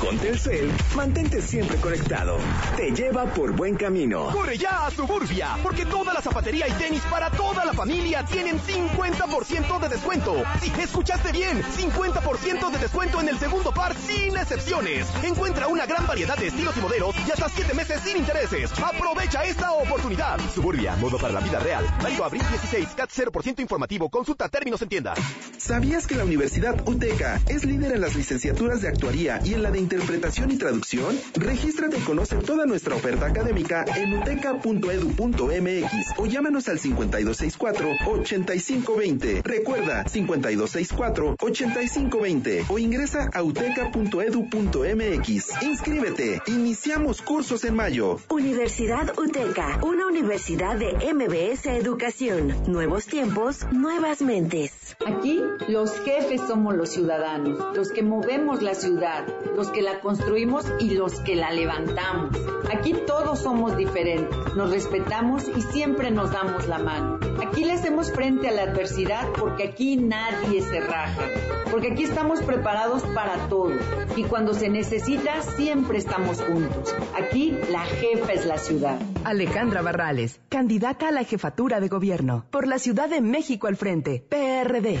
F: Con Telcel, mantente siempre conectado. Te lleva por buen camino. Corre ya a Suburbia, porque toda la zapatería y tenis para toda la familia tienen 50% de descuento. Sí, escuchaste bien, 50% de descuento en el segundo par sin excepciones. Encuentra una gran variedad de estilos y modelos y hasta 7 meses sin intereses. Aprovecha esta oportunidad. Suburbia, modo para la vida real. Válido abril 16, CAT 0% informativo. Consulta términos en tienda.
K: ¿Sabías que la Universidad UTECA es líder en las licenciaturas de actuaría y en la de interpretación y traducción? Regístrate y conoce toda nuestra oferta académica en uteca.edu.mx o llámanos al 5264-8520. Recuerda, 5264-8520 o ingresa a uteca.edu.mx. Inscríbete. Iniciamos cursos en mayo.
A: Universidad UTECA, una universidad de MBS Educación. Nuevos tiempos, nuevas mentes.
I: Aquí los jefes somos los ciudadanos, los que movemos la ciudad, los que la construimos y los que la levantamos. Aquí todos somos diferentes, nos respetamos y siempre nos damos la mano. Aquí le hacemos frente a la adversidad porque aquí nadie se raja, porque aquí estamos preparados para todo y cuando se necesita siempre estamos juntos. Aquí la jefa es la ciudad.
L: Alejandra Barrales, candidata a la jefatura de gobierno por la Ciudad de México al frente, PRD.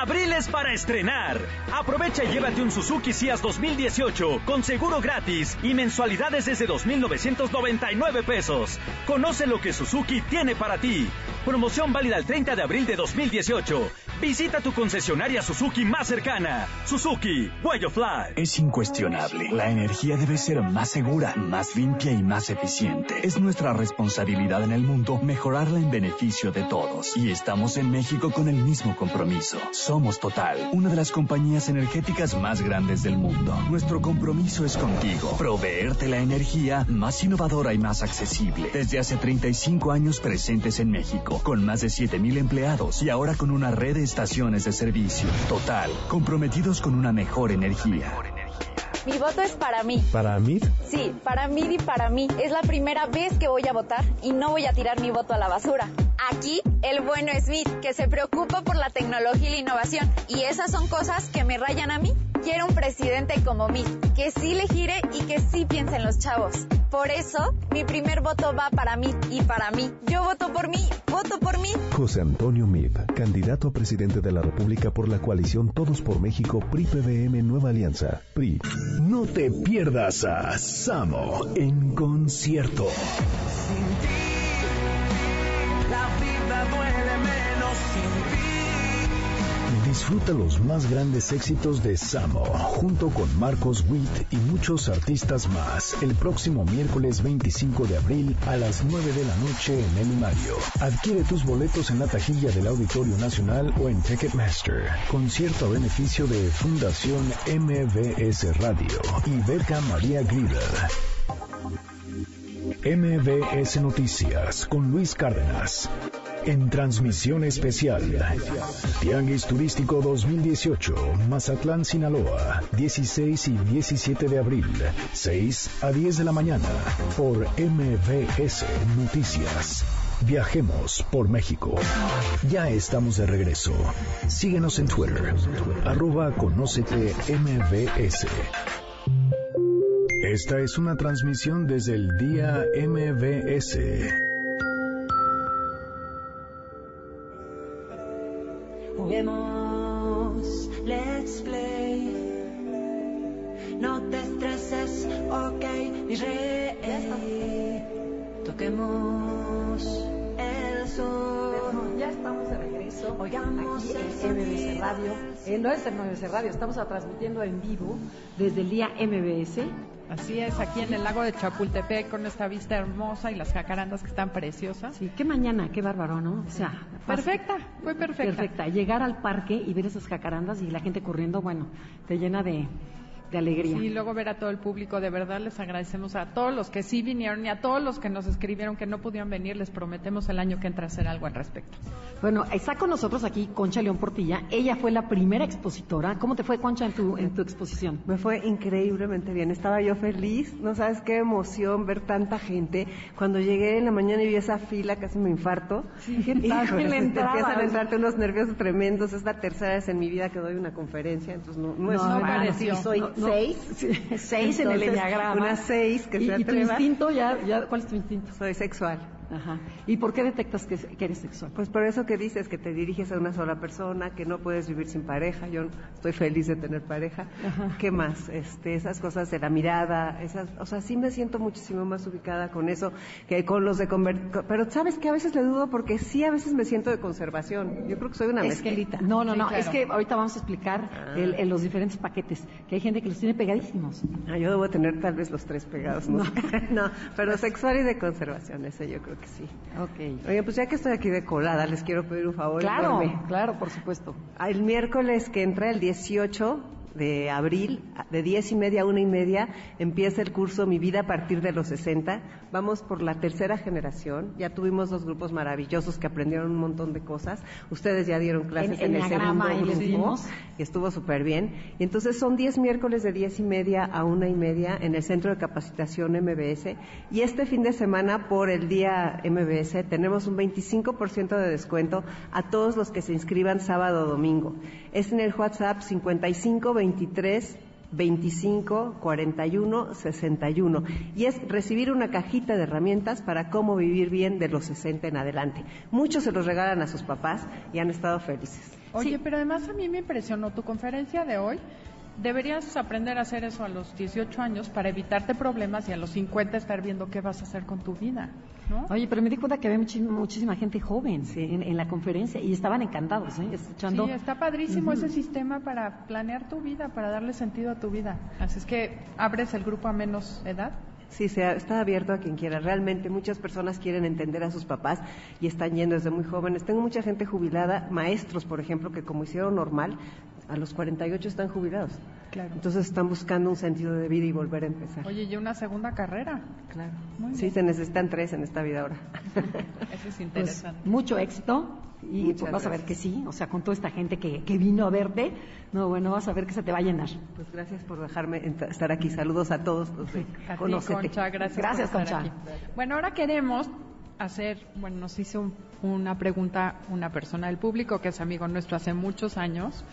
M: Abril es para estrenar. Aprovecha y llévate un Suzuki Cias 2018 con seguro gratis y mensualidades desde 2,999 pesos. Conoce lo que Suzuki tiene para ti. Promoción válida el 30 de abril de 2018. Visita tu concesionaria Suzuki más cercana. Suzuki, Way of Life.
N: Es incuestionable. La energía debe ser más segura, más limpia y más eficiente. Es nuestra responsabilidad en el mundo mejorarla en beneficio de todos. Y estamos en México con el mismo compromiso. Somos Total, una de las compañías energéticas más grandes del mundo. Nuestro compromiso es contigo. Proveerte la energía más innovadora y más accesible. Desde hace 35 años presentes en México, con más de 7.000 empleados y ahora con una red de estaciones de servicio. Total, comprometidos con una mejor energía.
O: Mi voto es para mí.
B: ¿Para mí?
O: Sí, para mí y para mí. Es la primera vez que voy a votar y no voy a tirar mi voto a la basura. Aquí, el bueno es Smith, que se preocupa por la tecnología y la innovación. Y esas son cosas que me rayan a mí. Quiero un presidente como mí, que sí le gire y que sí piense en los chavos. Por eso, mi primer voto va para mí y para mí. Yo voto por mí, voto por mí.
B: José Antonio Mid, candidato a presidente de la República por la coalición Todos por México PRI-PBM Nueva Alianza. PRI. No te pierdas a Samo en concierto.
E: Sin ti.
B: Disfruta los más grandes éxitos de Samo junto con Marcos Witt y muchos artistas más el próximo miércoles 25 de abril a las 9 de la noche en el Mario. Adquiere tus boletos en la taquilla del Auditorio Nacional o en Ticketmaster. Concierto a beneficio de Fundación MBS Radio y María Grieber. MBS Noticias con Luis Cárdenas. En transmisión especial. Tianguis Turístico 2018, Mazatlán, Sinaloa, 16 y 17 de abril, 6 a 10 de la mañana, por MBS Noticias. Viajemos por México. Ya estamos de regreso. Síguenos en Twitter, arroba conócete MBS. Esta es una transmisión desde el día MBS.
E: Juguemos, let's play. No te estreses, ok, mi rey. Toquemos el sol.
C: Ya estamos de regreso.
E: Oigamos
C: aquí
E: el
C: en MBS Radio. Eh, no es en MBS Radio, estamos transmitiendo en vivo desde el día MBS.
D: Así es, aquí en el lago de Chapultepec con esta vista hermosa y las jacarandas que están preciosas.
C: Sí, qué mañana, qué bárbaro, ¿no? O sea,
D: Perfecta, fue perfecta.
C: Perfecta. Llegar al parque y ver esas jacarandas y la gente corriendo, bueno, te llena de, de alegría.
D: Sí, luego ver a todo el público, de verdad les agradecemos a todos los que sí vinieron y a todos los que nos escribieron que no pudieron venir, les prometemos el año que entra hacer algo al respecto.
C: Bueno, está con nosotros aquí Concha León Portilla. Ella fue la primera expositora. ¿Cómo te fue, Concha, en tu, en tu exposición?
P: Me fue increíblemente bien. Estaba yo feliz. No sabes qué emoción ver tanta gente. Cuando llegué en la mañana y vi esa fila, casi me infarto.
C: Sí, ¿qué tal?
P: Te
C: entrada.
P: empiezan a entrarte unos nervios tremendos. Es la tercera vez en mi vida que doy una conferencia, entonces no, no, es
C: No,
P: una-
C: pareció.
P: sí, soy
C: No, no.
P: seis.
C: Sí, seis en el enneagrama.
P: Una seis que
C: ¿Y,
P: se
C: y tu
P: atreva.
C: instinto ya, ya, cuál es tu instinto?
P: Soy sexual.
C: Ajá. ¿Y por qué detectas que, que eres sexual?
P: Pues por eso que dices que te diriges a una sola persona, que no puedes vivir sin pareja. Yo estoy feliz de tener pareja.
C: Ajá.
P: ¿Qué más? Este, esas cosas de la mirada, esas, o sea, sí me siento muchísimo más ubicada con eso que con los de conver- co- Pero sabes que a veces le dudo porque sí a veces me siento de conservación. Yo creo que soy una mezclita.
C: no, no,
P: Sí,
C: no.
P: claro.
C: Es que ahorita vamos a explicar
P: Ah.
C: el- el- los diferentes paquetes. Que hay gente que los tiene pegadísimos.
P: Ah, yo debo tener tal vez los tres pegados, ¿no? no, pero sexual y de conservación, ese yo creo que sí.
C: Ok.
P: Oye, pues ya que estoy aquí de colada, les quiero pedir un favor.
C: Claro,
P: enorme.
C: claro, por supuesto.
P: El miércoles que entra, el 18 de abril, de 10 y media a una y media, empieza el curso Mi Vida a partir de los 60. Vamos por la tercera generación. Ya tuvimos dos grupos maravillosos que aprendieron un montón de cosas. Ustedes ya dieron clases
C: En
P: en, el segundo grupo y estuvo súper bien. Y entonces son 10 miércoles de 10 y media a una y media en el Centro de Capacitación MBS. Y este fin de semana, por el día MBS, tenemos un 25% de descuento a todos los que se inscriban sábado o domingo. Es en el WhatsApp 55 23 25 41 61 y es recibir una cajita de herramientas para cómo vivir bien de los 60 en adelante. Muchos se los regalan a sus papás y han estado felices.
D: Oye, pero además a mí me impresionó tu conferencia de hoy. Deberías aprender a hacer eso a los 18 años para evitarte problemas y a los 50 estar viendo qué vas a hacer con tu vida, ¿no?
C: Oye, pero me di cuenta que había muchi- muchísima gente joven en, en la conferencia y estaban encantados, ¿eh? Escuchando.
D: Sí, está padrísimo ese sistema para planear tu vida, para darle sentido a tu vida. Así es que abres el grupo a menos edad.
P: Sí, se ha- está abierto a quien quiera. Realmente muchas personas quieren entender a sus papás y están yendo desde muy jóvenes. Tengo mucha gente jubilada, maestros, por ejemplo, que como hicieron normal, a los 48 están jubilados.
D: Claro.
P: Entonces están buscando un sentido de vida y volver a empezar.
D: Oye, y una segunda carrera.
P: Claro.
D: Muy
P: Sí,
D: bien.
P: se necesitan tres en esta vida ahora.
D: Eso es
C: Pues,
D: interesante.
C: mucho éxito y
P: Muchas
C: pues vas a ver que sí, o sea, con toda esta gente que, que vino a verte, no, bueno, vas a ver que se te va a llenar.
P: Pues gracias por dejarme estar aquí. Saludos a todos los de
D: A ti. Concha, gracias,
C: Gracias,
D: por estar
C: Concha.
D: aquí. Bueno, ahora queremos hacer, bueno, nos hizo un- una pregunta una persona del público que es amigo nuestro hace muchos años.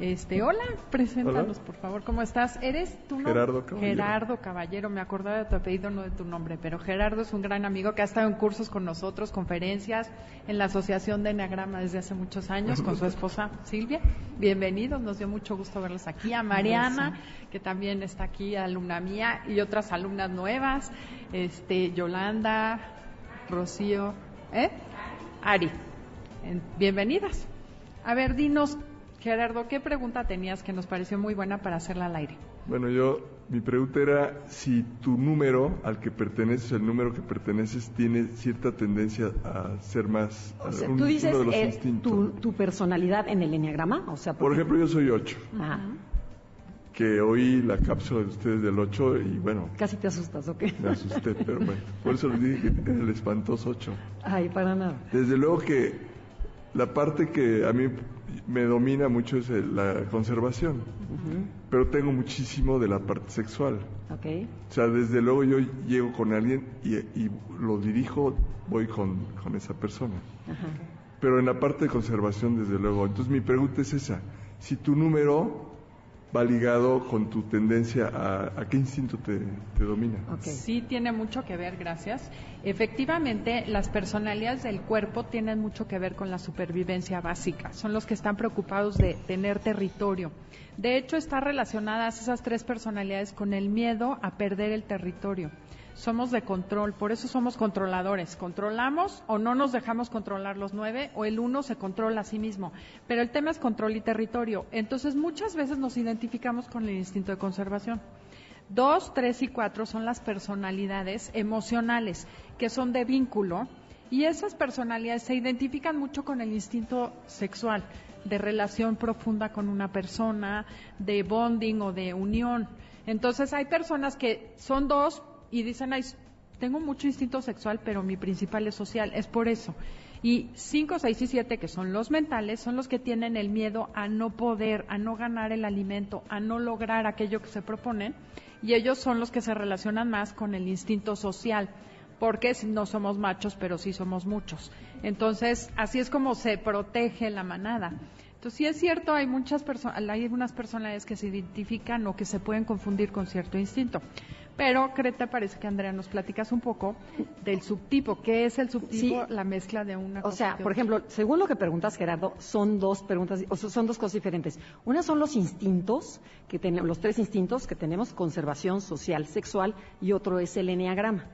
D: Este, hola, preséntanos,
Q: Hola.
D: por favor, ¿cómo estás? ¿Eres tú?
Q: Gerardo Caballero.
D: Gerardo Caballero, me acordaba de tu apellido, no de tu nombre, pero Gerardo es un gran amigo que ha estado en cursos con nosotros, conferencias, en la Asociación de Enneagrama desde hace muchos años, con su esposa Silvia. Bienvenidos, nos dio mucho gusto verlos aquí. A Mariana, que también está aquí, alumna mía, y otras alumnas nuevas, este, Yolanda, Rocío, ¿eh? Ari. En- bienvenidas. A ver, dinos, Gerardo, ¿qué pregunta tenías que nos pareció muy buena para hacerla al aire?
Q: Bueno, yo, mi pregunta era si tu número al que perteneces, el número que perteneces, tiene cierta tendencia a ser más.
C: O sea,
Q: un-
C: tú dices
Q: uno de los
C: eh, tu, tu personalidad en el enneagrama, o sea,
Q: Por ejemplo, yo soy 8,
C: Ah,
Q: que oí la cápsula de ustedes del 8 y bueno,
C: casi te asustas, ¿o qué?
Q: me asusté, pero bueno, por eso les dije que el espantoso 8.
C: Ay, para nada.
Q: Desde luego que la parte que a mí me domina mucho es la conservación, pero tengo muchísimo de la parte sexual.
C: Ok.
Q: O sea, desde luego yo llego con alguien y, y lo dirijo, voy con, con esa persona. Pero en la parte de conservación, desde luego. Entonces mi pregunta es esa. Si tu número va ligado con tu tendencia a, a qué instinto te, te domina.
D: Sí, tiene mucho que ver, gracias. Efectivamente, las personalidades del cuerpo tienen mucho que ver con la supervivencia básica. Son los que están preocupados de tener territorio. De hecho, están relacionadas esas tres personalidades con el miedo a perder el territorio. Somos de control, por eso somos controladores. Controlamos o no nos dejamos controlar los nueve, o el uno se controla a sí mismo. Pero el tema es control y territorio. Entonces, muchas veces nos identificamos con el instinto de conservación. Dos, tres y cuatro son las personalidades emocionales, que son de vínculo, y esas personalidades se identifican mucho con el instinto sexual, de relación profunda con una persona, de bonding o de unión. Entonces hay personas que son dos y dicen, Ay, tengo mucho instinto sexual, pero mi principal es social, es por eso. Y 5, 6 y 7, que son los mentales, son los que tienen el miedo a no poder, a no ganar el alimento, a no lograr aquello que se proponen. Y ellos son los que se relacionan más con el instinto social, porque no somos machos, pero sí somos muchos. Entonces, así es como se protege la manada. Entonces, sí es cierto, hay muchas personas, hay algunas personalidades que se identifican o que se pueden confundir con cierto instinto. Pero, ¿qué te parece que, Andrea, nos platicas un poco del subtipo? ¿Qué es el subtipo? La mezcla de una
C: O
D: cosa
C: sea, por ejemplo, según lo que preguntas, Gerardo, son dos preguntas, o son dos cosas diferentes. Una son los instintos, que tenemos, los tres instintos que tenemos, conservación, social, sexual, y otro es el eneagrama.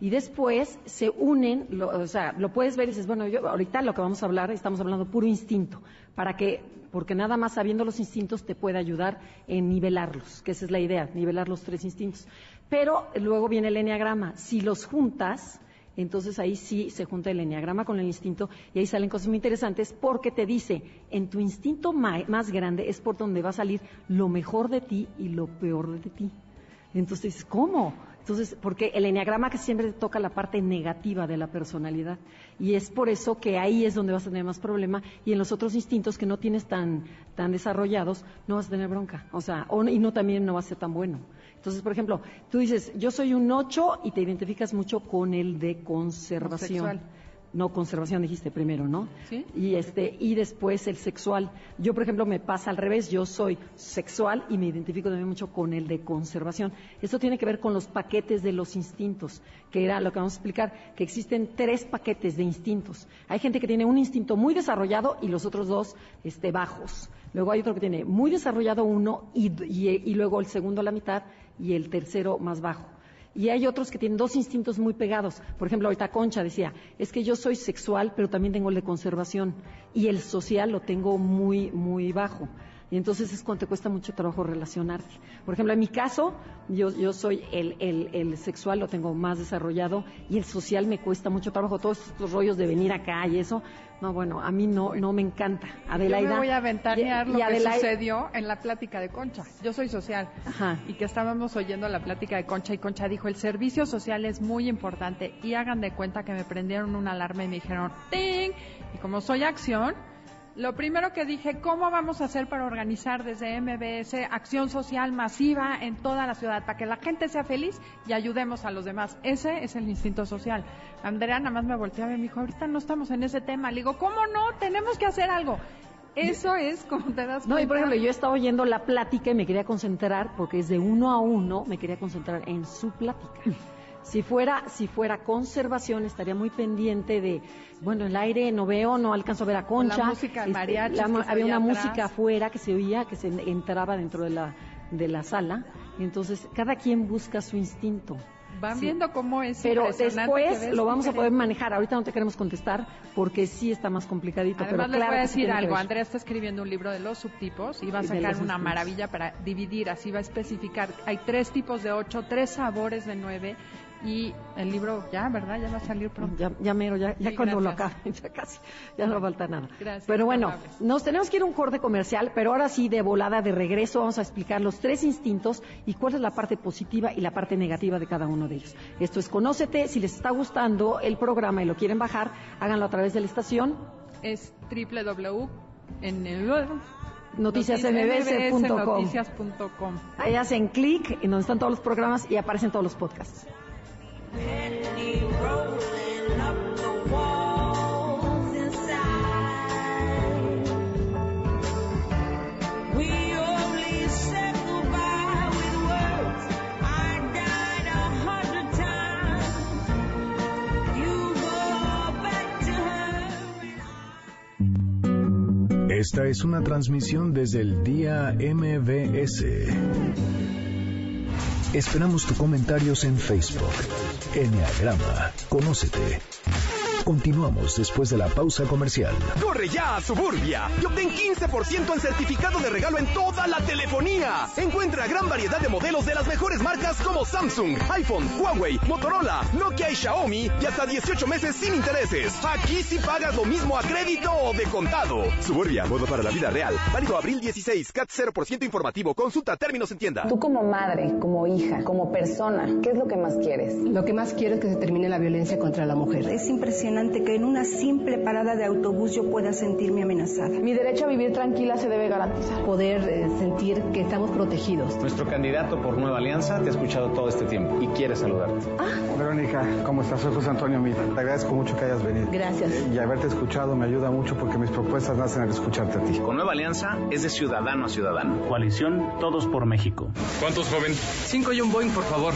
C: Y después se unen, lo- o sea, lo puedes ver y dices, bueno, yo ahorita lo que vamos a hablar, estamos hablando puro instinto, para que, porque nada más sabiendo los instintos te puede ayudar en nivelarlos, que esa es la idea, nivelar los tres instintos. Pero luego viene el eneagrama. Si los juntas, entonces ahí sí se junta el eneagrama con el instinto y ahí salen cosas muy interesantes porque te dice, en tu instinto más grande es por donde va a salir lo mejor de ti y lo peor de ti. Entonces ¿cómo? Entonces, porque el eneagrama que siempre toca la parte negativa de la personalidad. Y es por eso que ahí es donde vas a tener más problema. Y en los otros instintos que no tienes tan, tan desarrollados, no vas a tener bronca. O sea, o- y no también no va a ser tan bueno. Entonces, por ejemplo, tú dices, yo soy un 8 y te identificas mucho con el de conservación.
D: Sexual.
C: No, conservación dijiste primero, ¿no?
D: Sí.
C: Y este y después el sexual. Yo, por ejemplo, me pasa al revés. Yo soy sexual y me identifico también mucho con el de conservación. Esto tiene que ver con los paquetes de los instintos, que era lo que vamos a explicar, que existen tres paquetes de instintos. Hay gente que tiene un instinto muy desarrollado y los otros dos este, bajos. Luego hay otro que tiene muy desarrollado uno y, luego el segundo a la mitad y el tercero más bajo. Y hay otros que tienen dos instintos muy pegados. Por ejemplo, ahorita Concha decía, es que yo soy sexual, pero también tengo el de conservación. Y el social lo tengo muy, muy bajo. Y entonces es cuando te cuesta mucho trabajo relacionarte. Por ejemplo, en mi caso, yo, yo soy el, el, el sexual, lo tengo más desarrollado, y el social me cuesta mucho trabajo. Todos estos rollos de venir acá y eso, no, bueno, a mí no, no me encanta. Adelaida.
D: Yo me voy a ventanear
C: y-
D: lo
C: y
D: que sucedió en la plática de Concha. Yo soy social. Y que estábamos oyendo la plática de Concha y Concha dijo, el servicio social es muy importante y hagan de cuenta que me prendieron una alarma y me dijeron, ¡ting! Y como soy acción, lo primero que dije, ¿cómo vamos a hacer para organizar desde MBS acción social masiva en toda la ciudad para que la gente sea feliz y ayudemos a los demás? Ese es el instinto social. Andrea nada más me volteaba y me dijo, ahorita no estamos en ese tema. Le digo, ¿cómo no? Tenemos que hacer algo. Eso es como te das
C: No, y por
D: cuenta.
C: ejemplo, yo estaba oyendo la plática y me quería concentrar, porque es de uno a uno, me quería concentrar en su plática. Si fuera, si fuera conservación, estaría muy pendiente de, bueno, el aire no veo, no alcanzo a ver a Concha.
D: La música, el
C: Este, había una
D: atrás.
C: música afuera que se oía, que se entraba dentro de la, de la sala. Entonces, cada quien busca su instinto.
D: van viendo cómo es
C: Pero después lo vamos a poder manejar. Ahorita no te queremos contestar porque sí está más complicadito.
D: Además,
C: pero
D: les
C: claro
D: voy a
C: sí
D: decir algo. Andrea está escribiendo un libro de los subtipos y va a
C: Y
D: sacar una maravilla para dividir. Así va a especificar. Hay tres tipos de ocho, tres sabores de nueve. Y el libro ya, ¿verdad? Ya va a salir pronto.
C: Ya, ya mero, ya, ya
D: Sí,
C: cuando lo
D: gracias.
C: acabe, ya casi, ya no falta nada.
D: Gracias,
C: Pero bueno,
D: amables.
C: nos tenemos que ir a un corte comercial, pero ahora sí, de volada, de regreso, vamos a explicar los tres instintos y cuál es la parte positiva y la parte negativa de cada uno de ellos. Esto es Conócete, si les está gustando el programa y lo quieren bajar, háganlo a través de la estación
D: Es www en el
C: noticiasmbs.com.
D: noticias.com.
C: Ahí hacen clic en donde están todos los programas y aparecen todos los podcasts.
B: Esta es una transmisión desde el día MBS. Esperamos tus comentarios en Facebook. Enneagrama, conócete. Continuamos después de la pausa comercial.
F: Corre ya a Suburbia y obtén 15% en certificado de regalo en toda la telefonía. Encuentra gran variedad de modelos de las mejores marcas como Samsung, iPhone, Huawei, Motorola, Nokia y Xiaomi y hasta 18 meses sin intereses. Aquí sí pagas lo mismo a crédito o de contado. Suburbia, modo para la vida real. Válido abril 16, CAT 0% informativo. Consulta términos en tienda.
R: Tú como madre, como hija, como persona, ¿qué es lo que más quieres?
S: Lo que más quiero es que se termine la violencia contra la mujer.
T: Es impresionante que en una simple parada de autobús yo pueda sentirme amenazada.
S: Mi derecho a vivir tranquila se debe garantizar. Poder eh, sentir que estamos protegidos.
U: Nuestro candidato por Nueva Alianza te ha escuchado todo este tiempo y quiere saludarte.
V: Verónica, ¿cómo estás? Soy José Antonio Mira. Te agradezco mucho que hayas venido.
S: Gracias.
V: Y haberte escuchado me ayuda mucho porque mis propuestas nacen al escucharte a ti.
U: Con Nueva Alianza es de ciudadano a ciudadano. Coalición Todos por México.
W: ¿Cuántos, joven?
U: Cinco y un Boeing, por favor.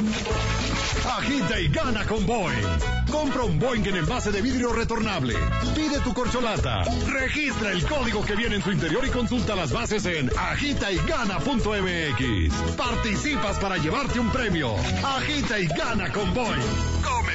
W: Agita y gana con Boeing. Compra un Boeing en envase de vidrio retornable. Pide tu corcholata. Registra el código que viene en su interior y consulta las bases en agitaygana.mx. Participas para llevarte un premio. Agita y gana con Boeing.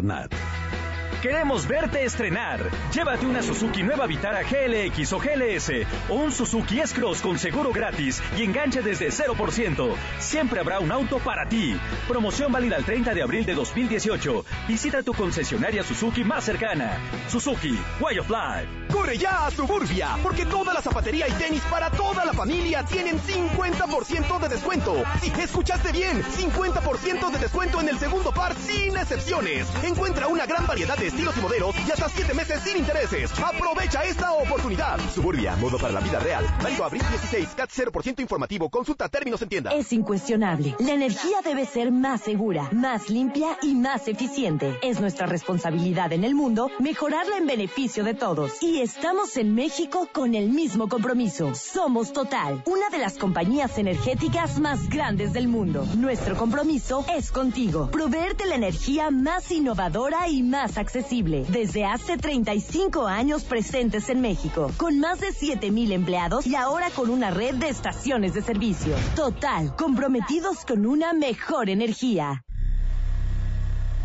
X: Barnard.
M: Queremos verte estrenar. Llévate una Suzuki Nueva Vitara GLX o GLS o un Suzuki S-Cross con seguro gratis y enganche desde 0%. Siempre habrá un auto para ti. Promoción válida el 30 de abril de 2018. Visita tu concesionaria Suzuki más cercana. Suzuki, Way of Life.
F: Corre ya a Suburbia, porque toda la zapatería y tenis para toda la familia tienen 50% de descuento. Sí, escuchaste bien, 50% de descuento en el segundo par sin excepciones. Encuentra una gran variedad de estilos y modelos y hasta 7 meses sin intereses. Aprovecha esta oportunidad. Suburbia, modo para la vida real. Válido abril 16, CAT 0% informativo. Consulta términos en tienda.
A: Es incuestionable. La energía debe ser más segura, más limpia y más eficiente. Es nuestra responsabilidad en el mundo mejorarla en beneficio de todos. Y estamos en México con el mismo compromiso. Somos Total, una de las compañías energéticas más grandes del mundo. Nuestro compromiso es contigo. Proveerte la energía más innovadora y más accesible. Desde hace 35 años presentes en México, con más de 7.000 empleados y ahora con una red de estaciones de servicio. Total, comprometidos con una mejor energía.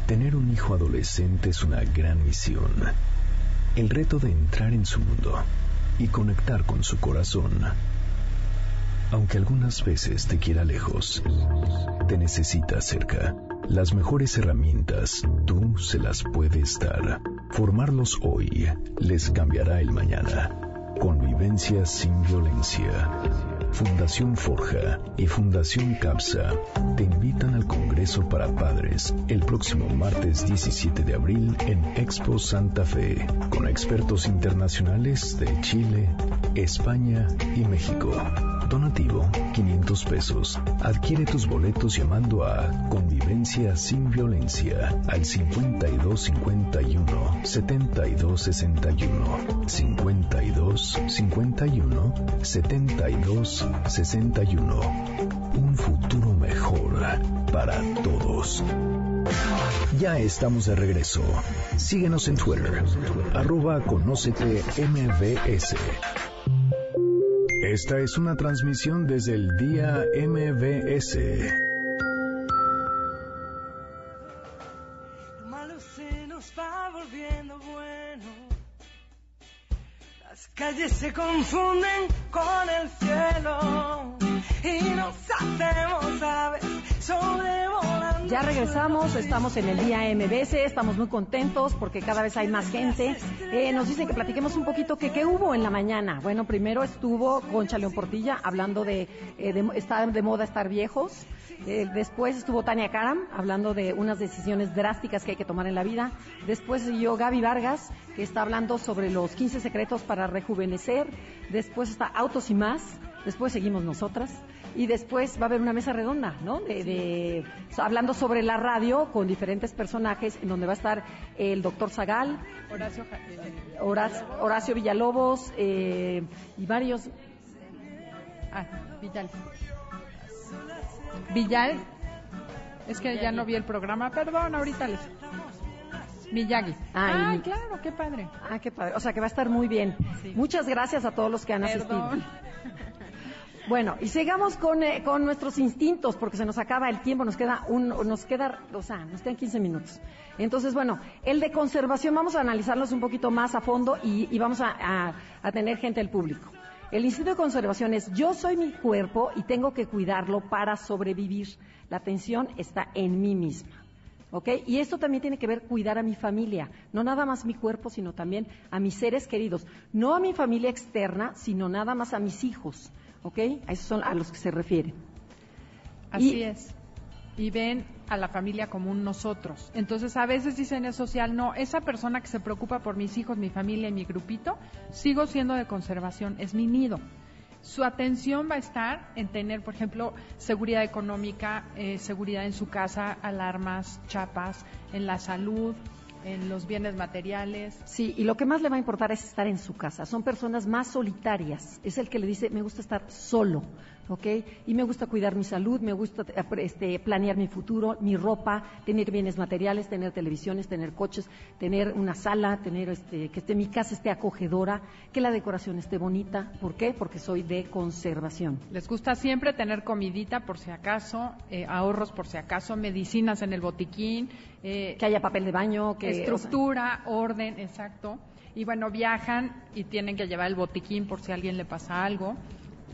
B: Tener un hijo adolescente es una gran misión. El reto de entrar en su mundo y conectar con su corazón. Aunque algunas veces te quiera lejos, te necesita cerca. Las mejores herramientas tú se las puedes dar. Formarlos hoy les cambiará el mañana. Convivencia sin violencia. Fundación Forja y Fundación CAPSA te invitan al Congreso para Padres el próximo martes 17 de abril en Expo Santa Fe, con expertos internacionales de Chile, España y México Donativo, 500 pesos. Adquiere tus boletos llamando a Convivencia sin Violencia al 5251 7261 52 51 72 61 Un futuro mejor para todos. Ya estamos de regreso. Síguenos en Twitter, arroba conócete MBS. Esta es una transmisión desde el día MBS.
E: Lo malo se nos va volviendo bueno. Las calles se confunden con el cielo nos hacemos aves sobrevolando.
C: Ya regresamos, estamos en el día MBS, estamos muy contentos porque cada vez hay más gente. Eh, nos dicen que platiquemos un poquito que qué hubo en la mañana. Bueno, primero estuvo Concha León Portilla hablando de, eh, de estar de moda estar viejos. Eh, después estuvo Tania Karam hablando de unas decisiones drásticas que hay que tomar en la vida. Después siguió Gaby Vargas, que está hablando sobre los 15 secretos para rejuvenecer. Después está Autos y más. Después seguimos nosotras. Y después va a haber una mesa redonda, ¿no? De, de- hablando sobre la radio con diferentes personajes, en donde va a estar el doctor Zagal,
D: Horacio, eh,
C: Horacio, Horacio Villalobos eh, y varios.
D: ah, Villal. Villal. Es que ya no vi el programa, perdón, ahorita les. Miyagi.
C: Ah,
D: Ah,
C: y-
D: claro, qué padre.
C: Ah, qué padre. O sea que va a estar muy bien. Muchas gracias a todos los que han asistido. Bueno, y sigamos con, eh, con nuestros instintos, porque se nos acaba el tiempo, nos queda un, nos queda, o sea, nos quedan 15 minutos. Entonces, bueno, el de conservación vamos a analizarlos un poquito más a fondo y, y vamos a, a- a tener gente del público. El instinto de conservación es yo soy mi cuerpo y tengo que cuidarlo para sobrevivir. La atención está en mí misma. ¿Ok? Y esto también tiene que ver cuidar a mi familia, no nada más mi cuerpo, sino también a mis seres queridos, no a mi familia externa, sino nada más a mis hijos, ¿ok? A esos son a los que se refiere.
D: Así
C: Y-
D: es. Y ven a la familia como un nosotros. Entonces, a veces dicen en social, no, esa persona que se preocupa por mis hijos, mi familia y mi grupito, sigo siendo de conservación, es mi nido. Su atención va a estar en tener, por ejemplo, seguridad económica, eh, seguridad en su casa, alarmas, chapas, en la salud, en los bienes materiales.
C: Sí, y lo que más le va a importar es estar en su casa. Son personas más solitarias. Es el que le dice, me gusta estar solo, ¿ok? Y me gusta cuidar mi salud, me gusta este, planear mi futuro, mi ropa, tener bienes materiales, tener televisiones, tener coches, tener una sala, tener este, que esté, mi casa esté acogedora, que la decoración esté bonita. ¿Por qué? Porque soy de conservación.
D: Les gusta siempre tener comidita por si acaso, eh, ahorros por si acaso, medicinas en el botiquín, eh,
C: Que haya papel de baño, que...
D: estructura, orden, exacto. Y bueno, viajan y tienen que llevar el botiquín por si a alguien le pasa algo.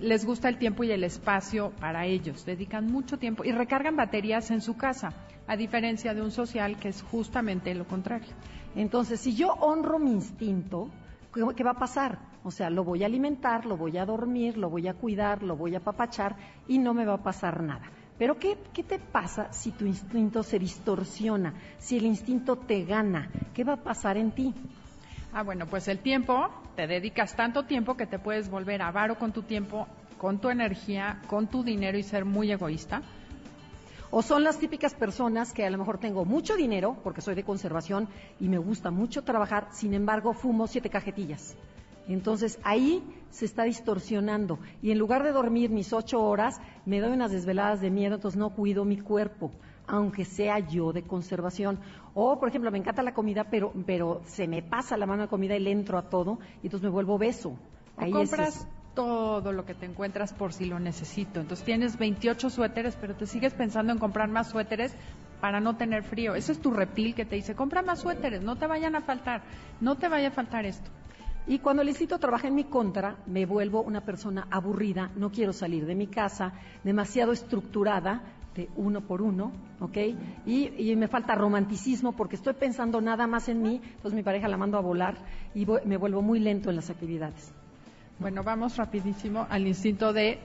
D: Les gusta el tiempo y el espacio para ellos, dedican mucho tiempo y recargan baterías en su casa, a diferencia de un social que es justamente lo contrario.
C: Entonces, si yo honro mi instinto, ¿qué, qué va a pasar? O sea, lo voy a alimentar, lo voy a dormir, lo voy a cuidar, lo voy a papachar y no me va a pasar nada. Pero ¿qué, qué te pasa si tu instinto se distorsiona? Si el instinto te gana, ¿qué va a pasar en ti?
D: Ah, bueno, pues el tiempo, te dedicas tanto tiempo que te puedes volver avaro con tu tiempo, con tu energía, con tu dinero y ser muy egoísta.
C: O son las típicas personas que a lo mejor tengo mucho dinero, porque soy de conservación y me gusta mucho trabajar, sin embargo fumo siete cajetillas. Entonces ahí se está distorsionando y en lugar de dormir mis ocho horas, me doy unas desveladas de miedo, entonces no cuido mi cuerpo, aunque sea yo de conservación. O, por ejemplo, me encanta la comida, pero, pero se me pasa la mano de comida y le entro a todo y entonces me vuelvo beso. Ahí es-
D: compras todo lo que te encuentras por si lo necesito. Entonces tienes 28 suéteres, pero te sigues pensando en comprar más suéteres para no tener frío. Ese es tu reptil que te dice, compra más suéteres, no te vayan a faltar, no te vaya a faltar esto.
C: Y cuando el instinto trabaja en mi contra, me vuelvo una persona aburrida, no quiero salir de mi casa, demasiado estructurada, de uno por uno, ¿ok? Y, y me falta romanticismo porque estoy pensando nada más en mí, entonces mi pareja la mando a volar y voy- me vuelvo muy lento en las actividades.
D: Bueno, vamos rapidísimo al instinto de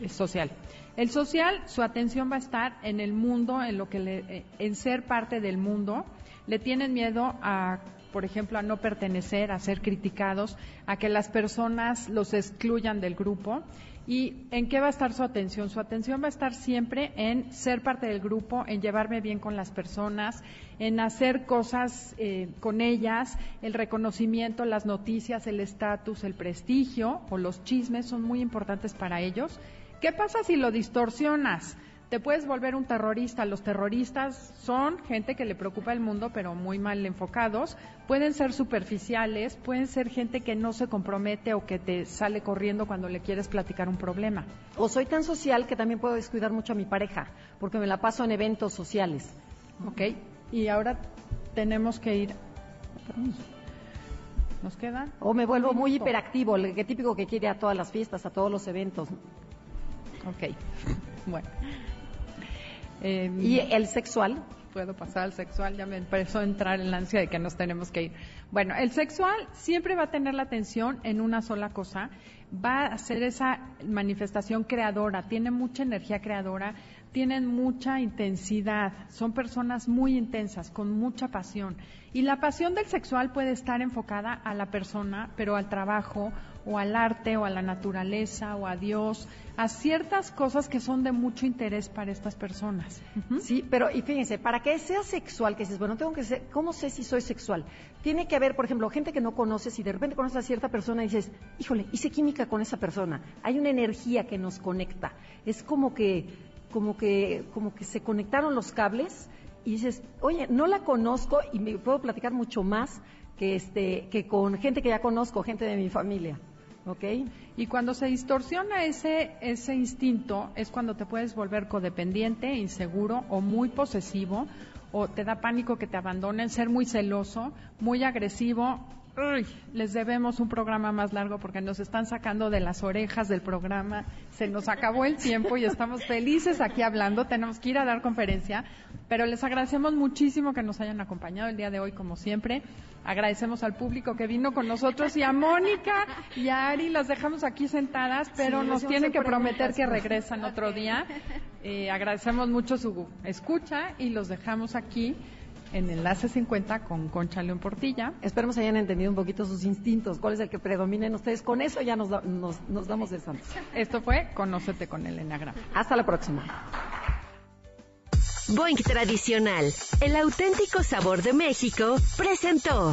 D: eh, social. El social, su atención va a estar en el mundo, en lo que le, eh, en ser parte del mundo. Le tienen miedo a por ejemplo, a no pertenecer, a ser criticados, a que las personas los excluyan del grupo. ¿Y en qué va a estar su atención? Su atención va a estar siempre en ser parte del grupo, en llevarme bien con las personas, en hacer cosas eh, con ellas, el reconocimiento, las noticias, el estatus, el prestigio o los chismes son muy importantes para ellos. ¿Qué pasa si lo distorsionas? Te puedes volver un terrorista. Los terroristas son gente que le preocupa el mundo, pero muy mal enfocados. Pueden ser superficiales, pueden ser gente que no se compromete o que te sale corriendo cuando le quieres platicar un problema.
C: O soy tan social que también puedo descuidar mucho a mi pareja, porque me la paso en eventos sociales.
D: ¿Ok? Y ahora tenemos que ir. ¿Nos quedan?
C: O me vuelvo muy hiperactivo, el que típico que quiere a todas las fiestas, a todos los eventos.
D: Ok. Bueno. Eh,
C: Y el sexual,
D: puedo pasar al sexual, ya me empezó a entrar en la ansia de que nos tenemos que ir. Bueno, el sexual siempre va a tener la atención en una sola cosa, va a ser esa manifestación creadora, tiene mucha energía creadora, tienen mucha intensidad, son personas muy intensas, con mucha pasión. Y la pasión del sexual puede estar enfocada a la persona, pero al trabajo, o al arte, o a la naturaleza, o a Dios, a ciertas cosas que son de mucho interés para estas personas.
C: Sí, pero y fíjense, para que sea sexual, que dices, bueno, tengo que ser, ¿cómo sé si soy sexual? Tiene que haber, por ejemplo, gente que no conoces y de repente conoces a cierta persona y dices, híjole, hice química con esa persona. Hay una energía que nos conecta. Es como que, como que, como que se conectaron los cables y dices, oye, no la conozco y me puedo platicar mucho más que este, que con gente que ya conozco, gente de mi familia. ¿Ok?
D: Y cuando se distorsiona ese, ese instinto es cuando te puedes volver codependiente, inseguro o muy posesivo o te da pánico que te abandonen, ser muy celoso, muy agresivo. Uy, les debemos un programa más largo porque nos están sacando de las orejas del programa. Se nos acabó el tiempo y estamos felices aquí hablando. Tenemos que ir a dar conferencia, pero les agradecemos muchísimo que nos hayan acompañado el día de hoy, como siempre. Agradecemos al público que vino con nosotros y a Mónica y a Ari. Las dejamos aquí sentadas, pero
C: Sí,
D: nos tienen que prometer que regresan otro día. Eh, agradecemos mucho su escucha y los dejamos aquí en Enlace 50 con Concha León Portilla.
C: Esperemos hayan entendido un poquito sus instintos, cuál es el que predomina en ustedes. Con eso ya nos, da- nos, nos damos de santos.
D: Esto fue Conócete con el Enagrama.
C: Hasta la próxima.
A: Boing Tradicional, el auténtico sabor de México, presentó.